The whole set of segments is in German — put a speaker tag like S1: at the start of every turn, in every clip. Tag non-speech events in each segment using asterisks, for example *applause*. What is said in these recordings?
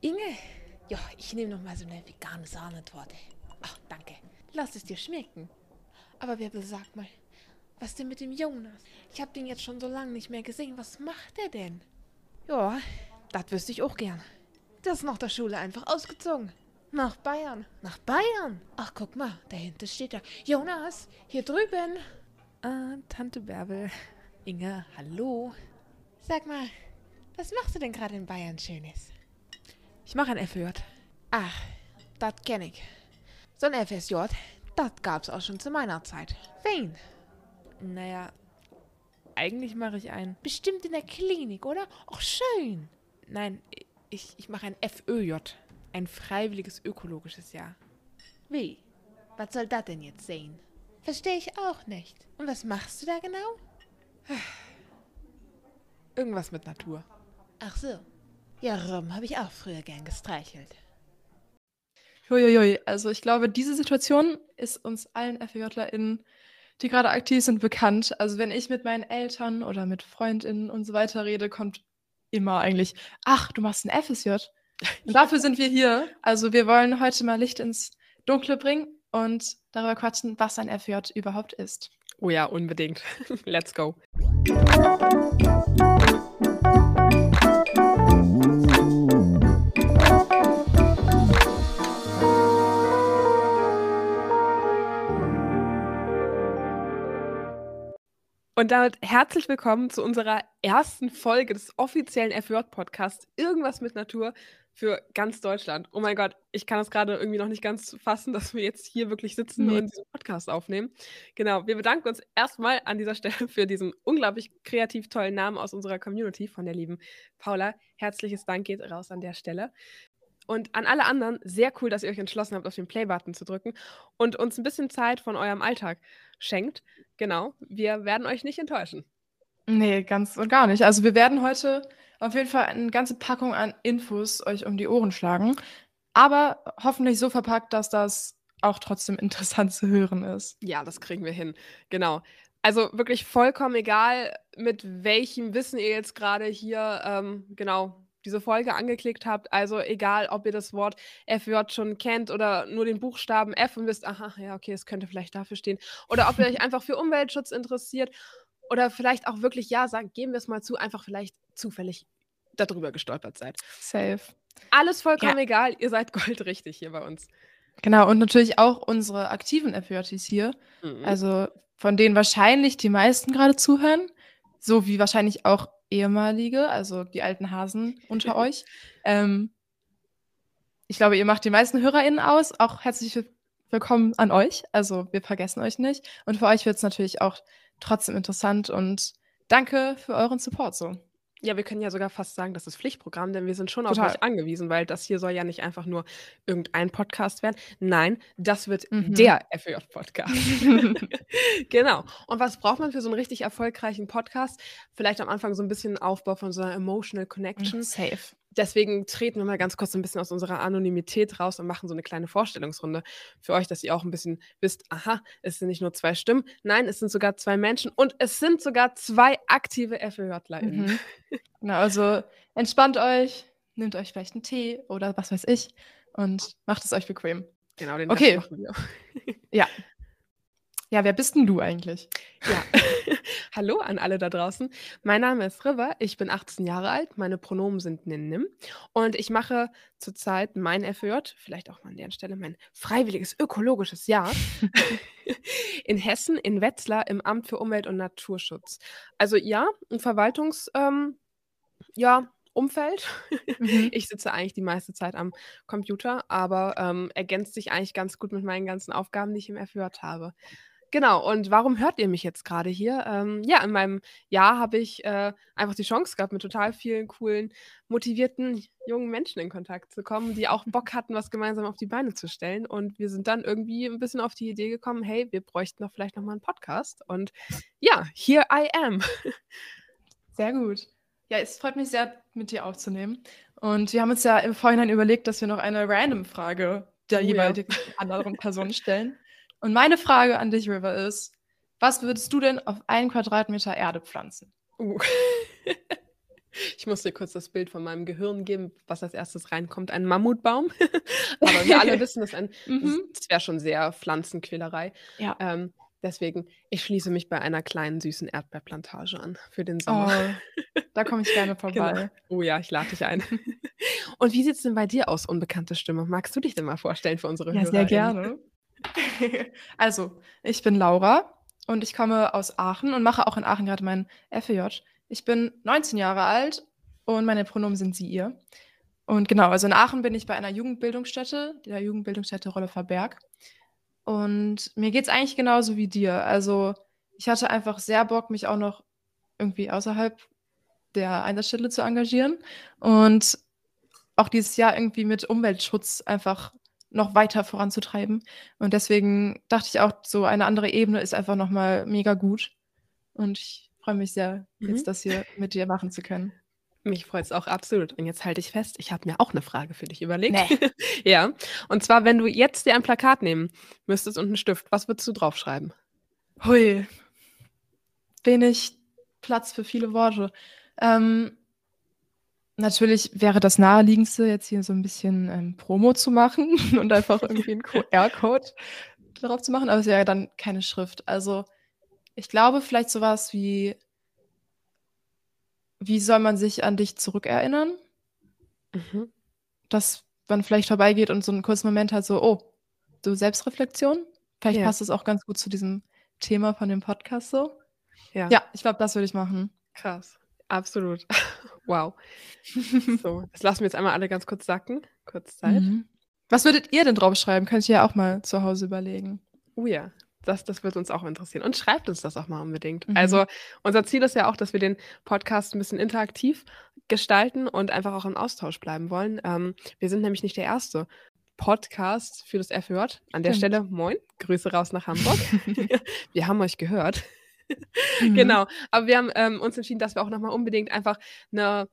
S1: Inge, ja, ich nehme noch mal so eine vegane Sahnetorte. Ach, danke. Lass es dir schmecken. Aber wer sag mal, was denn mit dem Jonas? Ich hab den jetzt schon so lange nicht mehr gesehen. Was macht er denn? Ja, das wüsste ich auch gern. Der ist nach der Schule einfach ausgezogen. Nach Bayern. Nach Bayern? Ach, guck mal, dahinter steht er. Jonas, hier drüben. Ah, Tante Bärbel. Inge, hallo. Sag mal, was machst du denn gerade in Bayern Schönes? Ich mache ein FJ. Ach, das kenne ich. So ein FSJ, das gab's auch schon zu meiner Zeit. Wen? Naja, eigentlich mache ich ein. Bestimmt in der Klinik, oder? Ach, schön. Nein, ich, ich mache ein FÖJ. Ein freiwilliges ökologisches Jahr. Wie? Was soll das denn jetzt sein? Verstehe ich auch nicht. Und was machst du da genau? Irgendwas mit Natur. Ach so. Ja, Rum habe ich auch früher gern gestreichelt.
S2: Huiuiui, also ich glaube, diese Situation ist uns allen FJlerInnen, die gerade aktiv sind, bekannt. Also wenn ich mit meinen Eltern oder mit FreundInnen und so weiter rede, kommt immer eigentlich, ach, du machst ein FSJ. *laughs* Und dafür sind wir hier. Also wir wollen heute mal Licht ins Dunkle bringen und darüber quatschen, was ein FJ überhaupt ist.
S3: Oh ja, unbedingt. *laughs* Let's go. Und damit herzlich willkommen zu unserer ersten Folge des offiziellen FJ-Podcasts Irgendwas mit Natur für ganz Deutschland. Oh mein Gott, ich kann es gerade irgendwie noch nicht ganz fassen, dass wir jetzt hier wirklich sitzen nee. und diesen Podcast aufnehmen. Genau, wir bedanken uns erstmal an dieser Stelle *laughs* für diesen unglaublich kreativ tollen Namen aus unserer Community von der lieben Paula. Herzliches Dank geht raus an der Stelle. Und an alle anderen, sehr cool, dass ihr euch entschlossen habt, auf den Play-Button zu drücken und uns ein bisschen Zeit von eurem Alltag schenkt. Genau, wir werden euch nicht enttäuschen.
S2: Nee, ganz und gar nicht. Also wir werden heute auf jeden Fall eine ganze Packung an Infos euch um die Ohren schlagen, aber hoffentlich so verpackt, dass das auch trotzdem *laughs* interessant zu hören ist.
S3: Ja, das kriegen wir hin. Genau. Also wirklich vollkommen egal, mit welchem Wissen ihr jetzt gerade hier ähm, genau diese Folge angeklickt habt. Also egal, ob ihr das Wort FJ schon kennt oder nur den Buchstaben F und wisst, aha, ja, okay, es könnte vielleicht dafür stehen. Oder ob ihr euch einfach für Umweltschutz interessiert oder vielleicht auch wirklich, ja, sagen, geben wir es mal zu, einfach vielleicht zufällig darüber gestolpert seid.
S2: Safe.
S3: Alles vollkommen ja. egal, ihr seid *laughs* goldrichtig hier bei uns.
S2: Genau, und natürlich auch unsere aktiven FJs hier. Mhm. Also von denen wahrscheinlich die meisten gerade zuhören. So wie wahrscheinlich auch ehemalige, also die alten Hasen unter euch. Ähm, ich glaube, ihr macht die meisten HörerInnen aus. Auch herzlich willkommen an euch. Also wir vergessen euch nicht. Und für euch wird es natürlich auch trotzdem interessant und danke für euren Support so.
S3: Ja, wir können ja sogar fast sagen, das ist Pflichtprogramm, denn wir sind schon Total. auf euch angewiesen, weil das hier soll ja nicht einfach nur irgendein Podcast werden. Nein, das wird mhm. der FEJ-Podcast. *laughs* *laughs* genau. Und was braucht man für so einen richtig erfolgreichen Podcast? Vielleicht am Anfang so ein bisschen Aufbau von so einer Emotional Connection.
S2: Safe.
S3: Deswegen treten wir mal ganz kurz ein bisschen aus unserer Anonymität raus und machen so eine kleine Vorstellungsrunde für euch, dass ihr auch ein bisschen wisst, aha, es sind nicht nur zwei Stimmen, nein, es sind sogar zwei Menschen und es sind sogar zwei aktive FEJlerInnen.
S2: Mhm. Genau, also entspannt euch, nehmt euch vielleicht einen Tee oder was weiß ich und macht es euch bequem.
S3: Genau, den
S2: okay. machen wir. ja, ja, wer bist denn du eigentlich?
S3: Ja, *laughs* hallo an alle da draußen. Mein Name ist River, ich bin 18 Jahre alt, meine Pronomen sind Nin und ich mache zurzeit mein FÖJ, vielleicht auch mal an der Stelle mein freiwilliges ökologisches Jahr *laughs* *laughs* in Hessen, in Wetzlar im Amt für Umwelt und Naturschutz. Also ja, ein Verwaltungs, ähm, ja, Umfeld. Mhm. Ich sitze eigentlich die meiste Zeit am Computer, aber ähm, ergänzt sich eigentlich ganz gut mit meinen ganzen Aufgaben, die ich im FJ habe. Genau, und warum hört ihr mich jetzt gerade hier? Ähm, ja, in meinem Jahr habe ich äh, einfach die Chance gehabt, mit total vielen coolen, motivierten jungen Menschen in Kontakt zu kommen, die auch Bock hatten, was gemeinsam auf die Beine zu stellen. Und wir sind dann irgendwie ein bisschen auf die Idee gekommen, hey, wir bräuchten doch vielleicht nochmal einen Podcast. Und ja, here I am. *laughs*
S2: Sehr gut. Ja, es freut mich sehr, mit dir aufzunehmen. Und wir haben uns ja im Vorhinein überlegt, dass wir noch eine Random-Frage der oh, jeweiligen ja. anderen Person stellen. Und meine Frage an dich, River, ist: Was würdest du denn auf einen Quadratmeter Erde pflanzen?
S3: Uh. *laughs* Ich muss dir kurz das Bild von meinem Gehirn geben, was als erstes reinkommt. Ein Mammutbaum. *laughs* Aber wir alle wissen, dass ein, *laughs*
S2: Mhm.
S3: das wäre schon sehr Pflanzenquälerei.
S2: Ja.
S3: Ähm, deswegen, ich schließe mich bei einer kleinen süßen Erdbeerplantage an für den Sommer.
S2: Oh, da komme ich gerne
S3: Genau.
S2: vorbei.
S3: Oh ja, ich lade dich ein. Und wie sieht es denn bei dir aus, unbekannte Stimme? Magst du dich denn mal vorstellen für unsere
S2: Ja,
S3: Hörer?
S2: sehr gerne. *laughs* also, ich bin Laura und ich komme aus Aachen und mache auch in Aachen gerade mein FEJ. Ich bin 19 Jahre alt und meine Pronomen sind sie, ihr. Und genau, also in Aachen bin ich bei einer Jugendbildungsstätte, der Jugendbildungsstätte Rollefer Berg. Und mir geht es eigentlich genauso wie dir. Also, ich hatte einfach sehr Bock, mich auch noch irgendwie außerhalb der Einsatzstelle zu engagieren und auch dieses Jahr irgendwie mit Umweltschutz einfach noch weiter voranzutreiben. Und deswegen dachte ich auch, so eine andere Ebene ist einfach nochmal mega gut. Und ich freue mich sehr,
S3: Mhm.
S2: jetzt das hier mit dir machen zu können.
S3: Mich freut es auch absolut. Und jetzt halte ich fest, ich habe mir auch eine Frage für dich überlegt.
S2: Nee. *laughs*
S3: ja. Und zwar, wenn du jetzt dir ein Plakat nehmen müsstest und einen Stift, was würdest du draufschreiben?
S2: Hui. Wenig Platz für viele Worte. Ähm, natürlich wäre das naheliegendste, jetzt hier so ein bisschen ähm, Promo zu machen *laughs* und einfach irgendwie einen QR-Code *laughs* darauf zu machen, aber es wäre dann keine Schrift. Also ich glaube vielleicht sowas wie, wie soll man sich an dich zurückerinnern?
S3: Mhm.
S2: Dass man vielleicht vorbeigeht und so einen kurzen Moment hat, so, oh, so Selbstreflexion. Vielleicht
S3: Ja.
S2: passt es auch ganz gut zu diesem Thema von dem Podcast so.
S3: Ja.
S2: Ja, ich glaube, das würde ich machen.
S3: Krass. Absolut. *laughs* wow. *laughs* So, das lassen wir jetzt einmal alle ganz kurz sacken. Kurz Zeit.
S2: Mhm. Was würdet ihr denn draufschreiben? Könnt ihr ja auch mal zu Hause überlegen.
S3: Oh ja, das, das wird uns auch interessieren. Und schreibt uns das auch mal unbedingt.
S2: Mhm.
S3: Also unser Ziel ist ja auch, dass wir den Podcast ein bisschen interaktiv gestalten und einfach auch im Austausch bleiben wollen. Ähm, wir sind nämlich nicht der erste Podcast für das FJ. An der
S2: Stimmt.
S3: Stelle, moin, Grüße raus nach Hamburg. *laughs* wir haben euch gehört. *laughs*
S2: Mhm.
S3: Genau. Aber wir haben ähm, uns entschieden, dass wir auch nochmal unbedingt einfach eine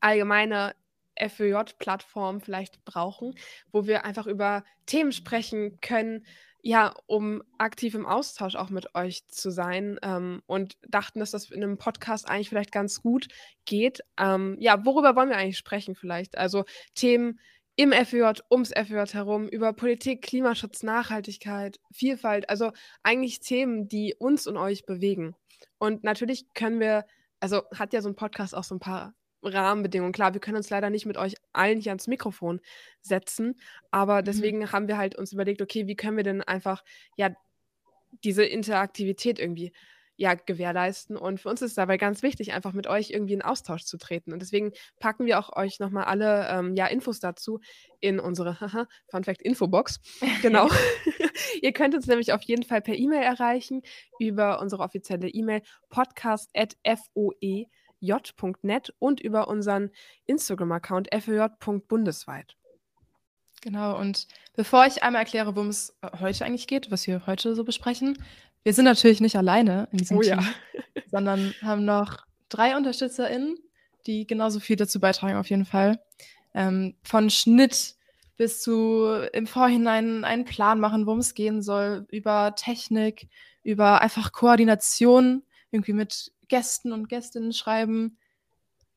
S3: allgemeine FÖJ-Plattform vielleicht brauchen, wo wir einfach über Themen sprechen können, ja, um aktiv im Austausch auch mit euch zu sein ähm, und dachten, dass das in einem Podcast eigentlich vielleicht ganz gut geht. Ähm, ja, worüber wollen wir eigentlich sprechen vielleicht? Also Themen im FÖJ, ums FÖJ herum, über Politik, Klimaschutz, Nachhaltigkeit, Vielfalt, also eigentlich Themen, die uns und euch bewegen. Und natürlich können wir, also hat ja so ein Podcast auch so ein paar Rahmenbedingungen. Klar, wir können uns leider nicht mit euch allen hier ans Mikrofon setzen, aber deswegen haben wir halt uns überlegt, okay, wie können wir denn einfach ja diese Interaktivität irgendwie ja gewährleisten und für uns ist es dabei ganz wichtig, einfach mit euch irgendwie in Austausch zu treten und deswegen packen wir auch euch nochmal alle ähm, ja Infos dazu in unsere *laughs* haha, Fun Fact Infobox. *laughs* Genau. *laughs* Ihr könnt uns nämlich auf jeden Fall per E-Mail erreichen über unsere offizielle E-Mail podcast@foej.net und über unseren Instagram-Account foj.bundesweit.
S2: Genau, und bevor ich einmal erkläre, worum es äh, heute eigentlich geht, was wir heute so besprechen, wir sind natürlich nicht alleine in diesem
S3: Oh ja.
S2: Team, sondern haben noch drei UnterstützerInnen, die genauso viel dazu beitragen, auf jeden Fall. Ähm, von Schnitt bis zu im Vorhinein einen Plan machen, worum es gehen soll, über Technik, über einfach Koordination, irgendwie mit Gästen und Gästinnen schreiben.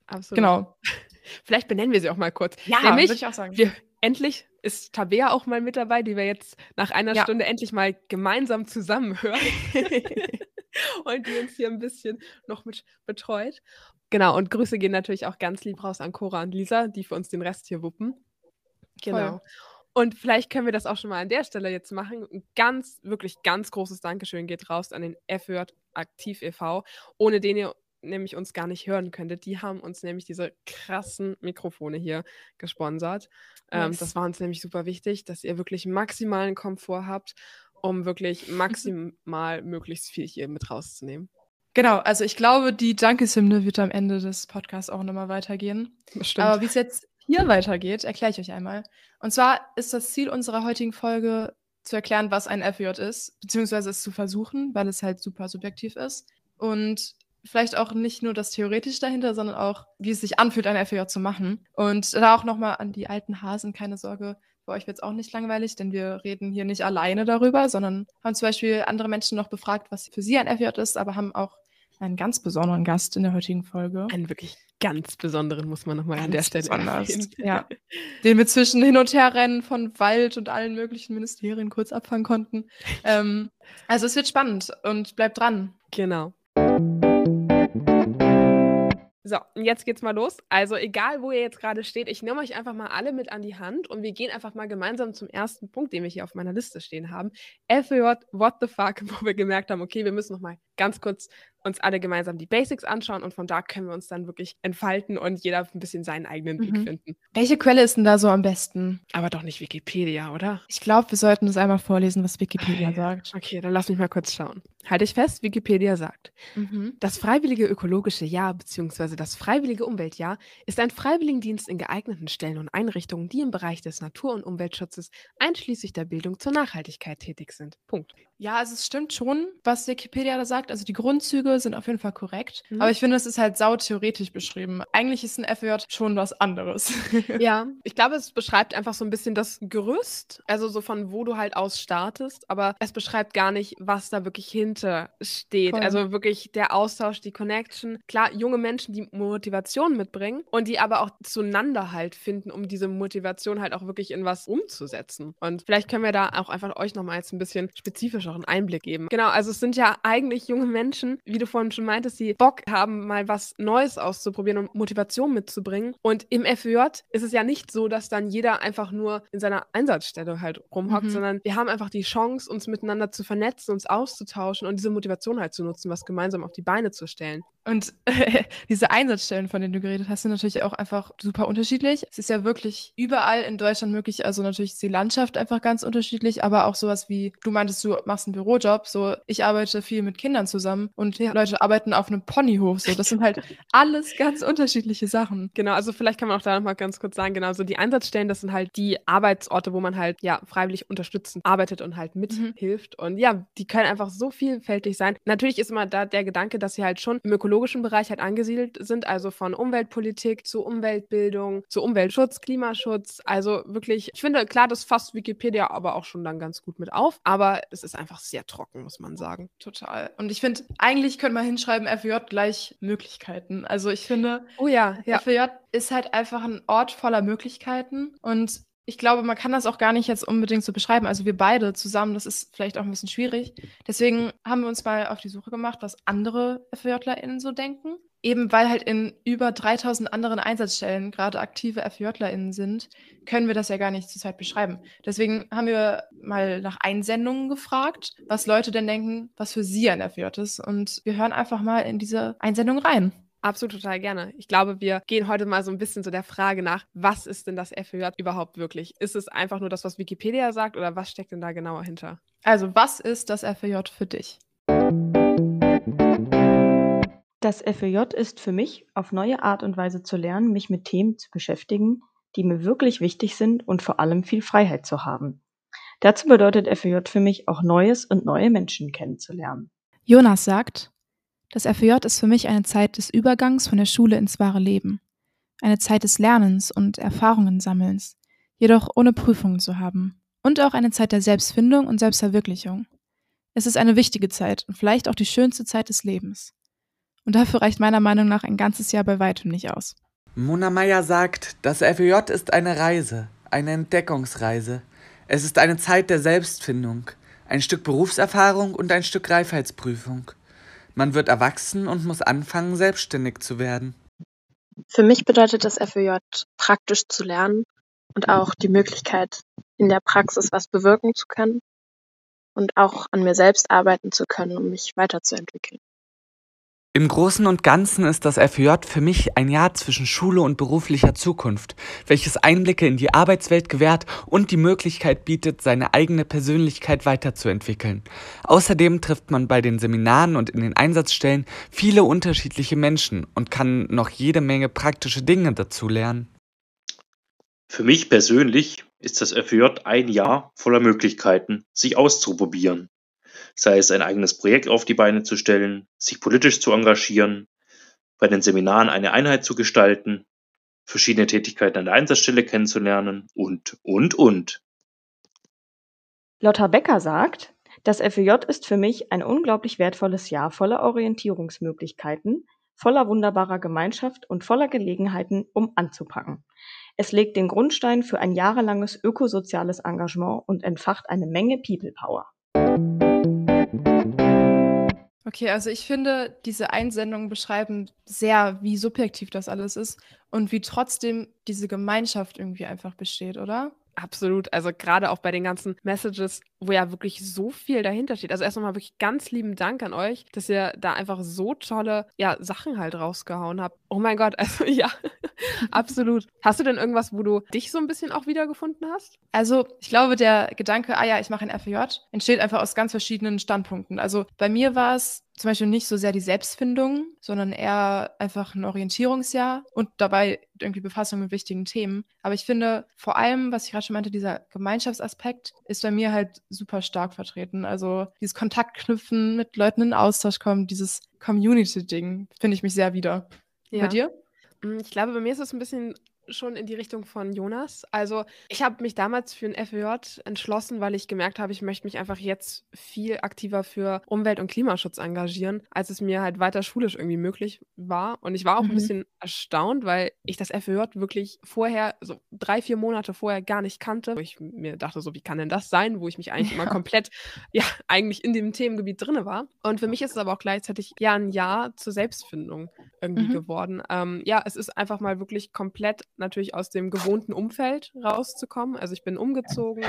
S3: Absolut.
S2: Genau. *laughs*
S3: Vielleicht benennen wir sie auch mal kurz.
S2: Ja,
S3: Nämlich,
S2: würde ich auch sagen.
S3: wir, endlich ist Tabea auch mal mit dabei, die wir jetzt nach einer
S2: Ja.
S3: Stunde endlich mal gemeinsam zusammen hören. *laughs* und die uns hier ein bisschen noch mit betreut. Genau, und Grüße gehen natürlich auch ganz lieb raus an Cora und Lisa, die für uns den Rest hier wuppen. Genau. Und vielleicht können wir das auch schon mal an der Stelle jetzt machen. Ein ganz, wirklich ganz großes Dankeschön geht raus an den FJ Aktiv e.V., ohne den ihr nämlich uns gar nicht hören könntet. Die haben uns nämlich diese krassen Mikrofone hier gesponsert. Ähm,
S2: Yes.
S3: das war uns nämlich super wichtig, dass ihr wirklich maximalen Komfort habt, um wirklich maximal *laughs* möglichst viel hier mit rauszunehmen.
S2: Genau, also ich glaube, die Dankeshymne wird am Ende des Podcasts auch nochmal weitergehen.
S3: Bestimmt.
S2: Aber wie es jetzt hier weitergeht, erkläre ich euch einmal. Und zwar ist das Ziel unserer heutigen Folge zu erklären, was ein FJ ist, beziehungsweise es zu versuchen, weil es halt super subjektiv ist. Und vielleicht auch nicht nur das Theoretische dahinter, sondern auch, wie es sich anfühlt, ein FJ zu machen. Und da auch nochmal an die alten Hasen, keine Sorge, bei euch wird es auch nicht langweilig, denn wir reden hier nicht alleine darüber, sondern haben zum Beispiel andere Menschen noch befragt, was für sie ein FJ ist, aber haben auch einen ganz besonderen Gast in der heutigen Folge.
S3: Einen wirklich ganz besonderen, muss man nochmal an der Stelle
S2: besonders. Ja. Den wir zwischen Hin- und Herrennen von Wald und allen möglichen Ministerien kurz abfangen konnten. Ähm, also es wird spannend und bleibt dran.
S3: Genau. So, und jetzt geht's mal los. Also, egal wo ihr jetzt gerade steht, ich nehme euch einfach mal alle mit an die Hand und wir gehen einfach mal gemeinsam zum ersten Punkt, den wir hier auf meiner Liste stehen haben. FJ, what the fuck, *laughs* wo wir gemerkt haben, okay, wir müssen noch mal ganz kurz uns alle gemeinsam die Basics anschauen und von da können wir uns dann wirklich entfalten und jeder ein bisschen seinen eigenen Weg
S2: Mhm.
S3: finden.
S2: Welche Quelle ist denn da so am besten?
S3: Aber doch nicht Wikipedia, oder?
S2: Ich glaube, wir sollten das einmal vorlesen, was Wikipedia
S3: Ah, ja.
S2: sagt.
S3: Okay, dann lass mich mal kurz schauen. Halte ich fest, Wikipedia sagt.
S2: Mhm.
S3: Das freiwillige ökologische Jahr bzw. das freiwillige Umweltjahr ist ein Freiwilligendienst in geeigneten Stellen und Einrichtungen, die im Bereich des Natur- und Umweltschutzes einschließlich der Bildung zur Nachhaltigkeit tätig sind. Punkt.
S2: Ja, also es stimmt schon, was Wikipedia da sagt. Also die Grundzüge sind auf jeden Fall korrekt.
S3: Mhm.
S2: Aber ich finde, es ist halt sautheoretisch beschrieben. Eigentlich ist ein FJ schon was anderes. *laughs*
S3: Ja, ich glaube, es beschreibt einfach so ein bisschen das Gerüst, also so von wo du halt aus startest, aber es beschreibt gar nicht, was da wirklich hinter steht.
S2: Voll.
S3: Also wirklich der Austausch, die Connection. Klar, junge Menschen, die Motivation mitbringen und die aber auch zueinander halt finden, um diese Motivation halt auch wirklich in was umzusetzen. Und vielleicht können wir da auch einfach euch nochmal jetzt ein bisschen spezifischeren Einblick geben. Genau, also es sind ja eigentlich junge Menschen, wie du vorhin schon meintest, die Bock haben, mal was Neues auszuprobieren und Motivation mitzubringen. Und im FJ ist es ja nicht so, dass dann jeder einfach nur in seiner Einsatzstelle halt rumhockt,
S2: Mhm.
S3: sondern wir haben einfach die Chance, uns miteinander zu vernetzen, uns auszutauschen und diese Motivation halt zu nutzen, was gemeinsam auf die Beine zu stellen.
S2: Und *laughs* diese Einsatzstellen, von denen du geredet hast, sind natürlich auch einfach super unterschiedlich. Es ist ja wirklich überall in Deutschland möglich. Also natürlich ist die Landschaft einfach ganz unterschiedlich, aber auch sowas wie, du meintest, du machst einen Bürojob. So, ich arbeite viel mit Kindern zusammen und
S3: Ja.
S2: Leute arbeiten auf einem Ponyhof. So, das sind halt *laughs* alles ganz unterschiedliche Sachen.
S3: Genau, also vielleicht kann man auch da nochmal ganz kurz sagen, genau, so die Einsatzstellen, das sind halt die Arbeitsorte, wo man halt ja freiwillig unterstützend arbeitet und halt
S2: Mhm.
S3: mithilft. Und ja, die können einfach so vielfältig sein. Natürlich ist immer da der Gedanke, dass sie halt schon im ökologischen Bereich halt angesiedelt sind, also von Umweltpolitik zu Umweltbildung, zu Umweltschutz, Klimaschutz. Also wirklich, ich finde, klar, das fasst Wikipedia aber auch schon dann ganz gut mit auf, aber es ist einfach sehr trocken, muss man sagen.
S2: Total. Und ich finde, eigentlich könnte man hinschreiben, FJ gleich Möglichkeiten. Also ich finde,
S3: Oh ja, ja.
S2: FJ ist halt einfach ein Ort voller Möglichkeiten und ich glaube, man kann das auch gar nicht jetzt unbedingt so beschreiben. Also wir beide zusammen, das ist vielleicht auch ein bisschen schwierig. Deswegen haben wir uns mal auf die Suche gemacht, was andere FJlerInnen so denken. Eben weil halt in über 3000 anderen Einsatzstellen gerade aktive FJlerInnen sind, können wir das ja gar nicht zur Zeit beschreiben. Deswegen haben wir mal nach Einsendungen gefragt, was Leute denn denken, was für sie ein FJ ist. Und wir hören einfach mal in diese Einsendung rein.
S3: Absolut total gerne. Ich glaube, wir gehen heute mal so ein bisschen so der Frage nach, was ist denn das FJ überhaupt wirklich? Ist es einfach nur das, was Wikipedia sagt oder was steckt denn da genauer hinter?
S2: Also, was ist das FJ für dich?
S4: Das FEJ ist für mich, auf neue Art und Weise zu lernen, mich mit Themen zu beschäftigen, die mir wirklich wichtig sind und vor allem viel Freiheit zu haben. Dazu bedeutet FEJ für mich auch Neues und neue Menschen kennenzulernen.
S5: Jonas sagt, das FEJ ist für mich eine Zeit des Übergangs von der Schule ins wahre Leben. Eine Zeit des Lernens und Erfahrungen-Sammelns, jedoch ohne Prüfungen zu haben. Und auch eine Zeit der Selbstfindung und Selbstverwirklichung. Es ist eine wichtige Zeit und vielleicht auch die schönste Zeit des Lebens. Und dafür reicht meiner Meinung nach ein ganzes Jahr bei weitem nicht aus.
S6: Mona Meyer sagt, das FEJ ist eine Reise, eine Entdeckungsreise. Es ist eine Zeit der Selbstfindung, ein Stück Berufserfahrung und ein Stück Reifheitsprüfung. Man wird erwachsen und muss anfangen, selbstständig zu werden.
S7: Für mich bedeutet das FEJ praktisch zu lernen und auch die Möglichkeit, in der Praxis was bewirken zu können und auch an mir selbst arbeiten zu können, um mich weiterzuentwickeln.
S6: Im Großen und Ganzen ist das FEJ für mich ein Jahr zwischen Schule und beruflicher Zukunft, welches Einblicke in die Arbeitswelt gewährt und die Möglichkeit bietet, seine eigene Persönlichkeit weiterzuentwickeln. Außerdem trifft man bei den Seminaren und in den Einsatzstellen viele unterschiedliche Menschen und kann noch jede Menge praktische Dinge dazu lernen.
S8: Für mich persönlich ist das FEJ ein Jahr voller Möglichkeiten, sich auszuprobieren. Sei es ein eigenes Projekt auf die Beine zu stellen, sich politisch zu engagieren, bei den Seminaren eine Einheit zu gestalten, verschiedene Tätigkeiten an der Einsatzstelle kennenzulernen und, und, und.
S4: Lotta Becker sagt, Das FEJ ist für mich ein unglaublich wertvolles Jahr voller Orientierungsmöglichkeiten, voller wunderbarer Gemeinschaft und voller Gelegenheiten, um anzupacken. Es legt den Grundstein für ein jahrelanges ökosoziales Engagement und entfacht eine Menge People Power.
S2: Okay, also ich finde, diese Einsendungen beschreiben sehr, wie subjektiv das alles ist und wie trotzdem diese Gemeinschaft irgendwie einfach besteht, oder?
S3: Absolut. Also gerade auch bei den ganzen Messages, wo ja wirklich so viel dahinter steht. Also erst nochmal wirklich ganz lieben Dank an euch, dass ihr da einfach so tolle ja, Sachen halt rausgehauen habt. Oh mein Gott, *laughs* also ja, absolut. Hast du denn irgendwas, wo du dich so ein bisschen auch wiedergefunden hast?
S2: Also ich glaube, der Gedanke, ah ja, ich mache ein FJ, entsteht einfach aus ganz verschiedenen Standpunkten. Also bei mir war es zum Beispiel nicht so sehr die Selbstfindung, sondern eher einfach ein Orientierungsjahr und dabei irgendwie Befassung mit wichtigen Themen. Aber ich finde, vor allem, was ich gerade schon meinte, dieser Gemeinschaftsaspekt ist bei mir halt super stark vertreten. Also dieses Kontaktknüpfen, mit Leuten in Austausch kommen, dieses Community-Ding, finde ich mich sehr wieder. Ja. Bei dir?
S3: Mm, ich glaube, bei mir ist es ein bisschen schon in die Richtung von Jonas. Also ich habe mich damals für ein FEJ entschlossen, weil ich gemerkt habe, ich möchte mich einfach jetzt viel aktiver für Umwelt- und Klimaschutz engagieren, als es mir halt weiter schulisch irgendwie möglich war. Und ich war auch mhm. ein bisschen erstaunt, weil ich das FEJ wirklich vorher, so drei, vier Monate vorher gar nicht kannte. Wo ich mir dachte, so wie kann denn das sein, wo ich mich eigentlich ja. immer komplett, ja, eigentlich in dem Themengebiet drin war. Und für mich ist es aber auch gleichzeitig ja ein Jahr zur Selbstfindung irgendwie mhm. geworden. Ähm, ja, es ist einfach mal wirklich komplett natürlich aus dem gewohnten Umfeld rauszukommen. Also ich bin umgezogen,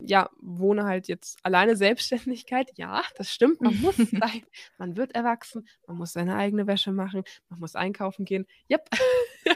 S3: ja, wohne halt jetzt alleine Selbstständigkeit. Ja, das stimmt, man muss *laughs* sein, man wird erwachsen, man muss seine eigene Wäsche machen, man muss einkaufen gehen. Yep.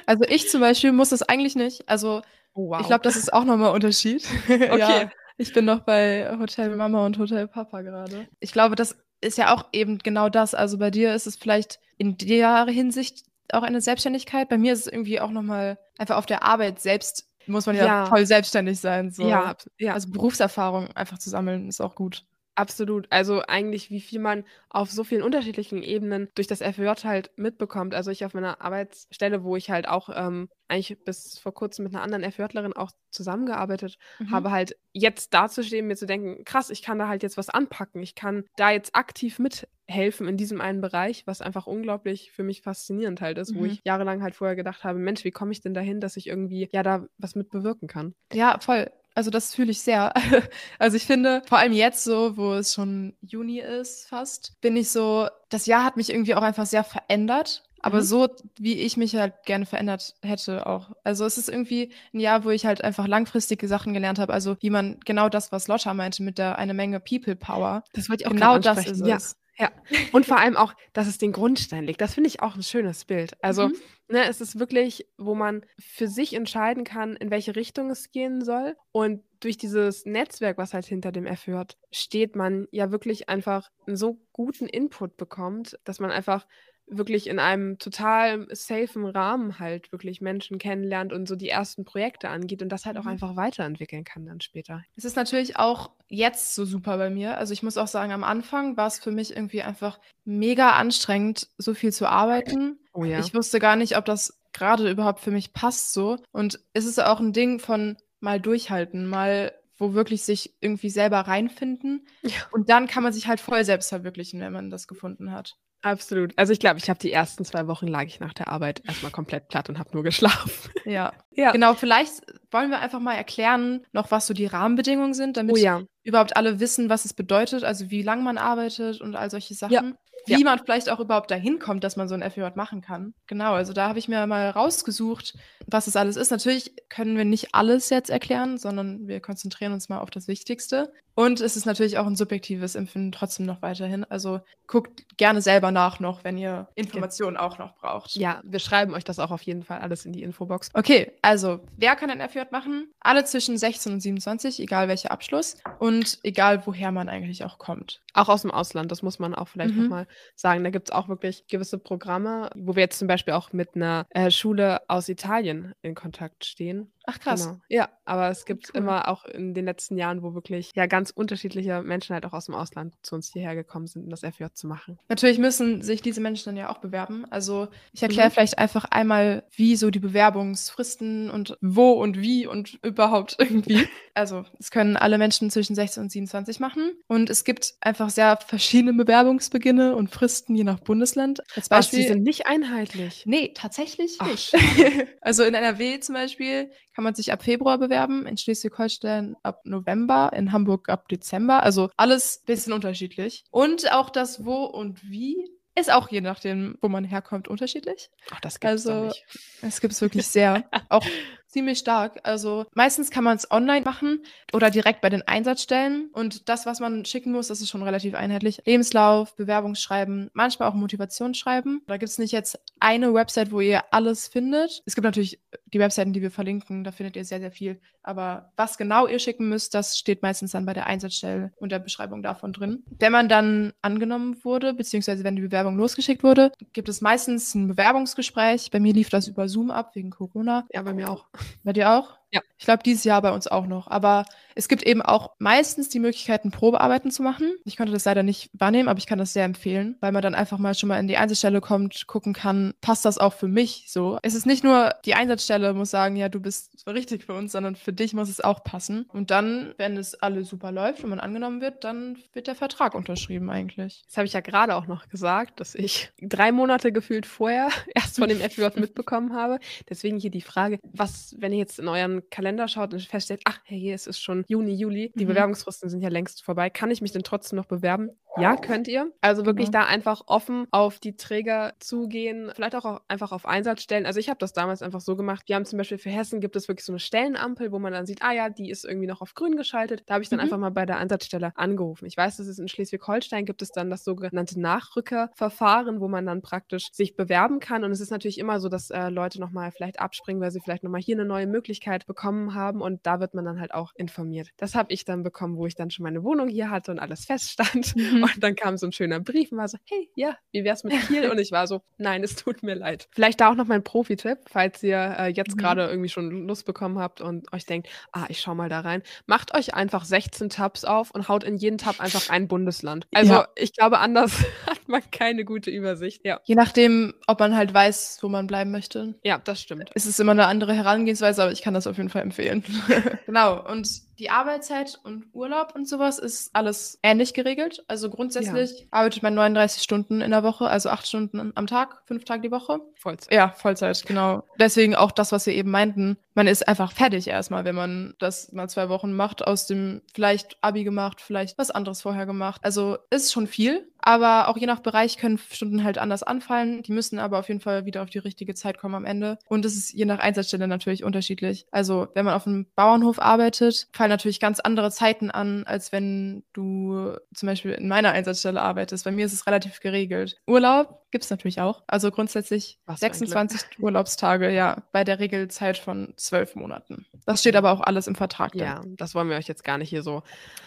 S2: Also ich zum Beispiel muss das eigentlich nicht. Also oh, wow. ich glaube, das ist auch nochmal ein Unterschied. *laughs* Okay. ja, ich bin noch bei Hotel Mama und Hotel Papa gerade. Ich glaube, das ist ja auch eben genau das. Also bei dir ist es vielleicht in der Hinsicht auch eine Selbstständigkeit. Bei mir ist es irgendwie auch nochmal einfach auf der Arbeit selbst muss man ja, ja. voll selbstständig sein. So. Ja, ja. Also Berufserfahrung einfach zu sammeln ist auch gut.
S3: Absolut. Also eigentlich, wie viel man auf so vielen unterschiedlichen Ebenen durch das FJ halt mitbekommt. Also ich auf meiner Arbeitsstelle, wo ich halt auch ähm, eigentlich bis vor kurzem mit einer anderen FJlerin auch zusammengearbeitet mhm. habe, halt jetzt dazustehen, mir zu denken, krass, ich kann da halt jetzt was anpacken. Ich kann da jetzt aktiv mithelfen in diesem einen Bereich, was einfach unglaublich für mich faszinierend halt ist, mhm. wo ich jahrelang halt vorher gedacht habe, Mensch, wie komme ich denn dahin, dass ich irgendwie ja da was mit bewirken kann?
S2: Ja, voll. Also das fühle ich sehr. *laughs* Also ich finde, vor allem jetzt so, wo es schon Juni ist fast, bin ich so, das Jahr hat mich irgendwie auch einfach sehr verändert. Aber mhm. so, wie ich mich halt gerne verändert hätte auch. Also es ist irgendwie ein Jahr, wo ich halt einfach langfristige Sachen gelernt habe. Also wie man genau das, was Lotta meinte mit der eine Menge People Power.
S3: Das wollte ich auch genau das ist ja. es. Ja, und vor allem auch, dass es den Grundstein legt. Das finde ich auch ein schönes Bild. Also, mhm. ne, es ist wirklich, wo man für sich entscheiden kann, in welche Richtung es gehen soll. Und durch dieses Netzwerk, was halt hinter dem FJ steht, man ja wirklich einfach einen so guten Input bekommt, dass man einfach wirklich in einem total safen Rahmen halt wirklich Menschen kennenlernt und so die ersten Projekte angeht und das halt auch mhm. einfach weiterentwickeln kann dann später.
S2: Es ist natürlich auch jetzt so super bei mir. Also ich muss auch sagen, am Anfang war es für mich irgendwie einfach mega anstrengend, so viel zu arbeiten. *clears throat* Oh ja. Ich wusste gar nicht, ob das gerade überhaupt für mich passt so. Und es ist auch ein Ding von mal durchhalten, mal wo wirklich sich irgendwie selber reinfinden. Ja. Und dann kann man sich halt voll selbst verwirklichen, wenn man das gefunden hat.
S3: Absolut. Also ich glaube, ich habe die ersten zwei Wochen lag ich nach der Arbeit erstmal komplett platt und habe nur geschlafen. *laughs*
S2: Ja. ja. Genau, vielleicht wollen wir einfach mal erklären, noch was so die Rahmenbedingungen sind, damit oh ja. überhaupt alle wissen, was es bedeutet, also wie lange man arbeitet und all solche Sachen. Ja wie ja. man vielleicht auch überhaupt dahin kommt, dass man so ein FJ machen kann. Genau, also da habe ich mir mal rausgesucht, was es alles ist. Natürlich können wir nicht alles jetzt erklären, sondern wir konzentrieren uns mal auf das Wichtigste. Und es ist natürlich auch ein subjektives Empfinden trotzdem noch weiterhin. Also guckt gerne selber nach noch, wenn ihr Informationen auch noch braucht.
S3: Ja, wir schreiben euch das auch auf jeden Fall alles in die Infobox.
S2: Okay, also wer kann ein FJ machen? Alle zwischen 16 und 27, egal welcher Abschluss und egal woher man eigentlich auch kommt.
S3: Auch aus dem Ausland, das muss man auch vielleicht mhm. nochmal sagen. Da gibt es auch wirklich gewisse Programme, wo wir jetzt zum Beispiel auch mit einer äh, Schule aus Italien in Kontakt stehen.
S2: Ach krass.
S3: Genau. Ja, aber es gibt
S2: cool.
S3: immer auch in den letzten Jahren, wo wirklich ja ganz unterschiedliche Menschen halt auch aus dem Ausland zu uns hierher gekommen sind, um das FJ zu machen.
S2: Natürlich müssen sich diese Menschen dann ja auch bewerben. Also ich erkläre
S3: Mhm.
S2: vielleicht einfach einmal, wie so die Bewerbungsfristen und wo und wie und *laughs* überhaupt irgendwie. *laughs* Also es können alle Menschen zwischen 16 und 27 machen. Und es gibt einfach sehr verschiedene Bewerbungsbeginne und Fristen je nach Bundesland. Als
S3: Was, die
S2: Beispiel.
S3: sind nicht einheitlich.
S2: Nee, tatsächlich
S3: Ach,
S2: nicht. *laughs* also in NRW zum Beispiel kann man sich ab Februar bewerben, in Schleswig-Holstein ab November, in Hamburg ab Dezember. Also alles bisschen unterschiedlich. Und auch das Wo und Wie ist auch je nachdem, wo man herkommt, unterschiedlich.
S3: Ach, das gibt's
S2: Also
S3: nicht.
S2: es gibt es wirklich sehr, auch *laughs* ziemlich stark. Also meistens kann man es online machen oder direkt bei den Einsatzstellen. Und das, was man schicken muss, das ist schon relativ einheitlich. Lebenslauf, Bewerbungsschreiben, manchmal auch Motivationsschreiben. Da gibt es nicht jetzt eine Website, wo ihr alles findet. Es gibt natürlich die Webseiten, die wir verlinken, da findet ihr sehr, sehr viel. Aber was genau ihr schicken müsst, das steht meistens dann bei der Einsatzstelle und der Beschreibung davon drin. Wenn man dann angenommen wurde, beziehungsweise wenn die Bewerbung losgeschickt wurde, gibt es meistens ein Bewerbungsgespräch. Bei mir lief das über Zoom ab wegen Corona.
S3: Ja, bei mir auch.
S2: Bei dir auch?
S3: Ja.
S2: Ich glaube, dieses Jahr bei uns auch noch. Aber es gibt eben auch meistens die Möglichkeiten, Probearbeiten zu machen. Ich konnte das leider nicht wahrnehmen, aber ich kann das sehr empfehlen, weil man dann einfach mal schon mal in die Einsatzstelle kommt, gucken kann, passt das auch für mich so. Es ist nicht nur die Einsatzstelle muss sagen, ja, du bist richtig für uns, sondern für dich muss es auch passen. Und dann, wenn es alles super läuft und man angenommen wird, dann wird der Vertrag unterschrieben eigentlich.
S3: Das habe ich ja gerade auch noch gesagt, dass ich drei Monate gefühlt vorher *laughs* erst von dem FJ *laughs* mitbekommen habe. Deswegen hier die Frage, was, wenn ihr jetzt in euren Kalender schaut und feststellt, ach, hey, es ist schon Juni, Juli, die
S2: Mhm.
S3: Bewerbungsfristen sind ja längst vorbei, kann ich mich denn trotzdem noch bewerben? Ja, könnt ihr. Also wirklich
S2: Genau.
S3: da einfach offen auf die Träger zugehen, vielleicht auch, auch einfach auf Einsatzstellen. Also ich habe das damals einfach so gemacht. Wir haben zum Beispiel für Hessen gibt es wirklich so eine Stellenampel, wo man dann sieht, ah ja, die ist irgendwie noch auf grün geschaltet. Da habe ich dann
S2: Mhm.
S3: einfach mal bei der Einsatzstelle angerufen. Ich weiß, dass es in Schleswig-Holstein gibt es dann das sogenannte Nachrückerverfahren, wo man dann praktisch sich bewerben kann. Und es ist natürlich immer so, dass äh, Leute nochmal vielleicht abspringen, weil sie vielleicht nochmal hier eine neue Möglichkeit bekommen haben. Und da wird man dann halt auch informiert. Das habe ich dann bekommen, wo ich dann schon meine Wohnung hier hatte und alles feststand.
S2: Mhm.
S3: Und dann kam so ein schöner Brief und war so, hey, ja, wie wär's mit Kiel? *laughs* Und ich war so, nein, es tut mir leid. Vielleicht da auch noch mein Profi-Tipp, falls ihr äh, jetzt
S2: Mhm.
S3: gerade irgendwie schon Lust bekommen habt und euch denkt, ah, ich schau mal da rein. Macht euch einfach 16 Tabs auf und haut in jeden Tab einfach ein Bundesland. Also
S2: Ja.
S3: ich glaube, anders *laughs* hat man keine gute Übersicht. Ja,
S2: Je nachdem, ob man halt weiß, wo man bleiben möchte.
S3: ja, das stimmt.
S2: Es ist immer eine andere Herangehensweise, aber ich kann das auf jeden Fall empfehlen. *laughs* genau. Und die Arbeitszeit und Urlaub und sowas ist alles ähnlich geregelt. Also grundsätzlich arbeitet man 39 Stunden in der Woche, also acht Stunden am Tag, fünf Tage die Woche.
S3: Vollzeit.
S2: Ja, Vollzeit, genau. Deswegen auch das, was wir eben meinten. Man ist einfach fertig erstmal, wenn man das mal zwei Wochen macht, aus dem vielleicht Abi gemacht, vielleicht was anderes vorher gemacht. Also ist schon viel, aber auch je nach Bereich können Stunden halt anders anfallen. Die müssen aber auf jeden Fall wieder auf die richtige Zeit kommen am Ende. Und es ist je nach Einsatzstelle natürlich unterschiedlich. Also wenn man auf einem Bauernhof arbeitet, fallen natürlich ganz andere Zeiten an, als wenn du zum Beispiel in meiner Einsatzstelle arbeitest. Bei mir ist es relativ geregelt. Urlaub gibt es natürlich auch. Also grundsätzlich
S3: Was für ein Glück.
S2: 26 Urlaubstage, ja, bei der Regelzeit von zwölf Monaten. Das steht aber auch alles im Vertrag. dann.
S3: Ja, das wollen wir euch jetzt gar nicht hier so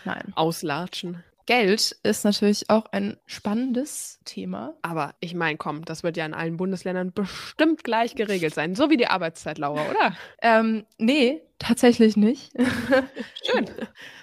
S2: Nein.
S3: auslatschen.
S2: Geld ist natürlich auch ein spannendes Thema.
S3: Aber ich meine, komm, das wird ja in allen Bundesländern bestimmt gleich geregelt sein. So wie die Arbeitszeit, Laura, oder? *laughs*
S2: Ähm, nee, tatsächlich nicht. *laughs*
S3: Schön.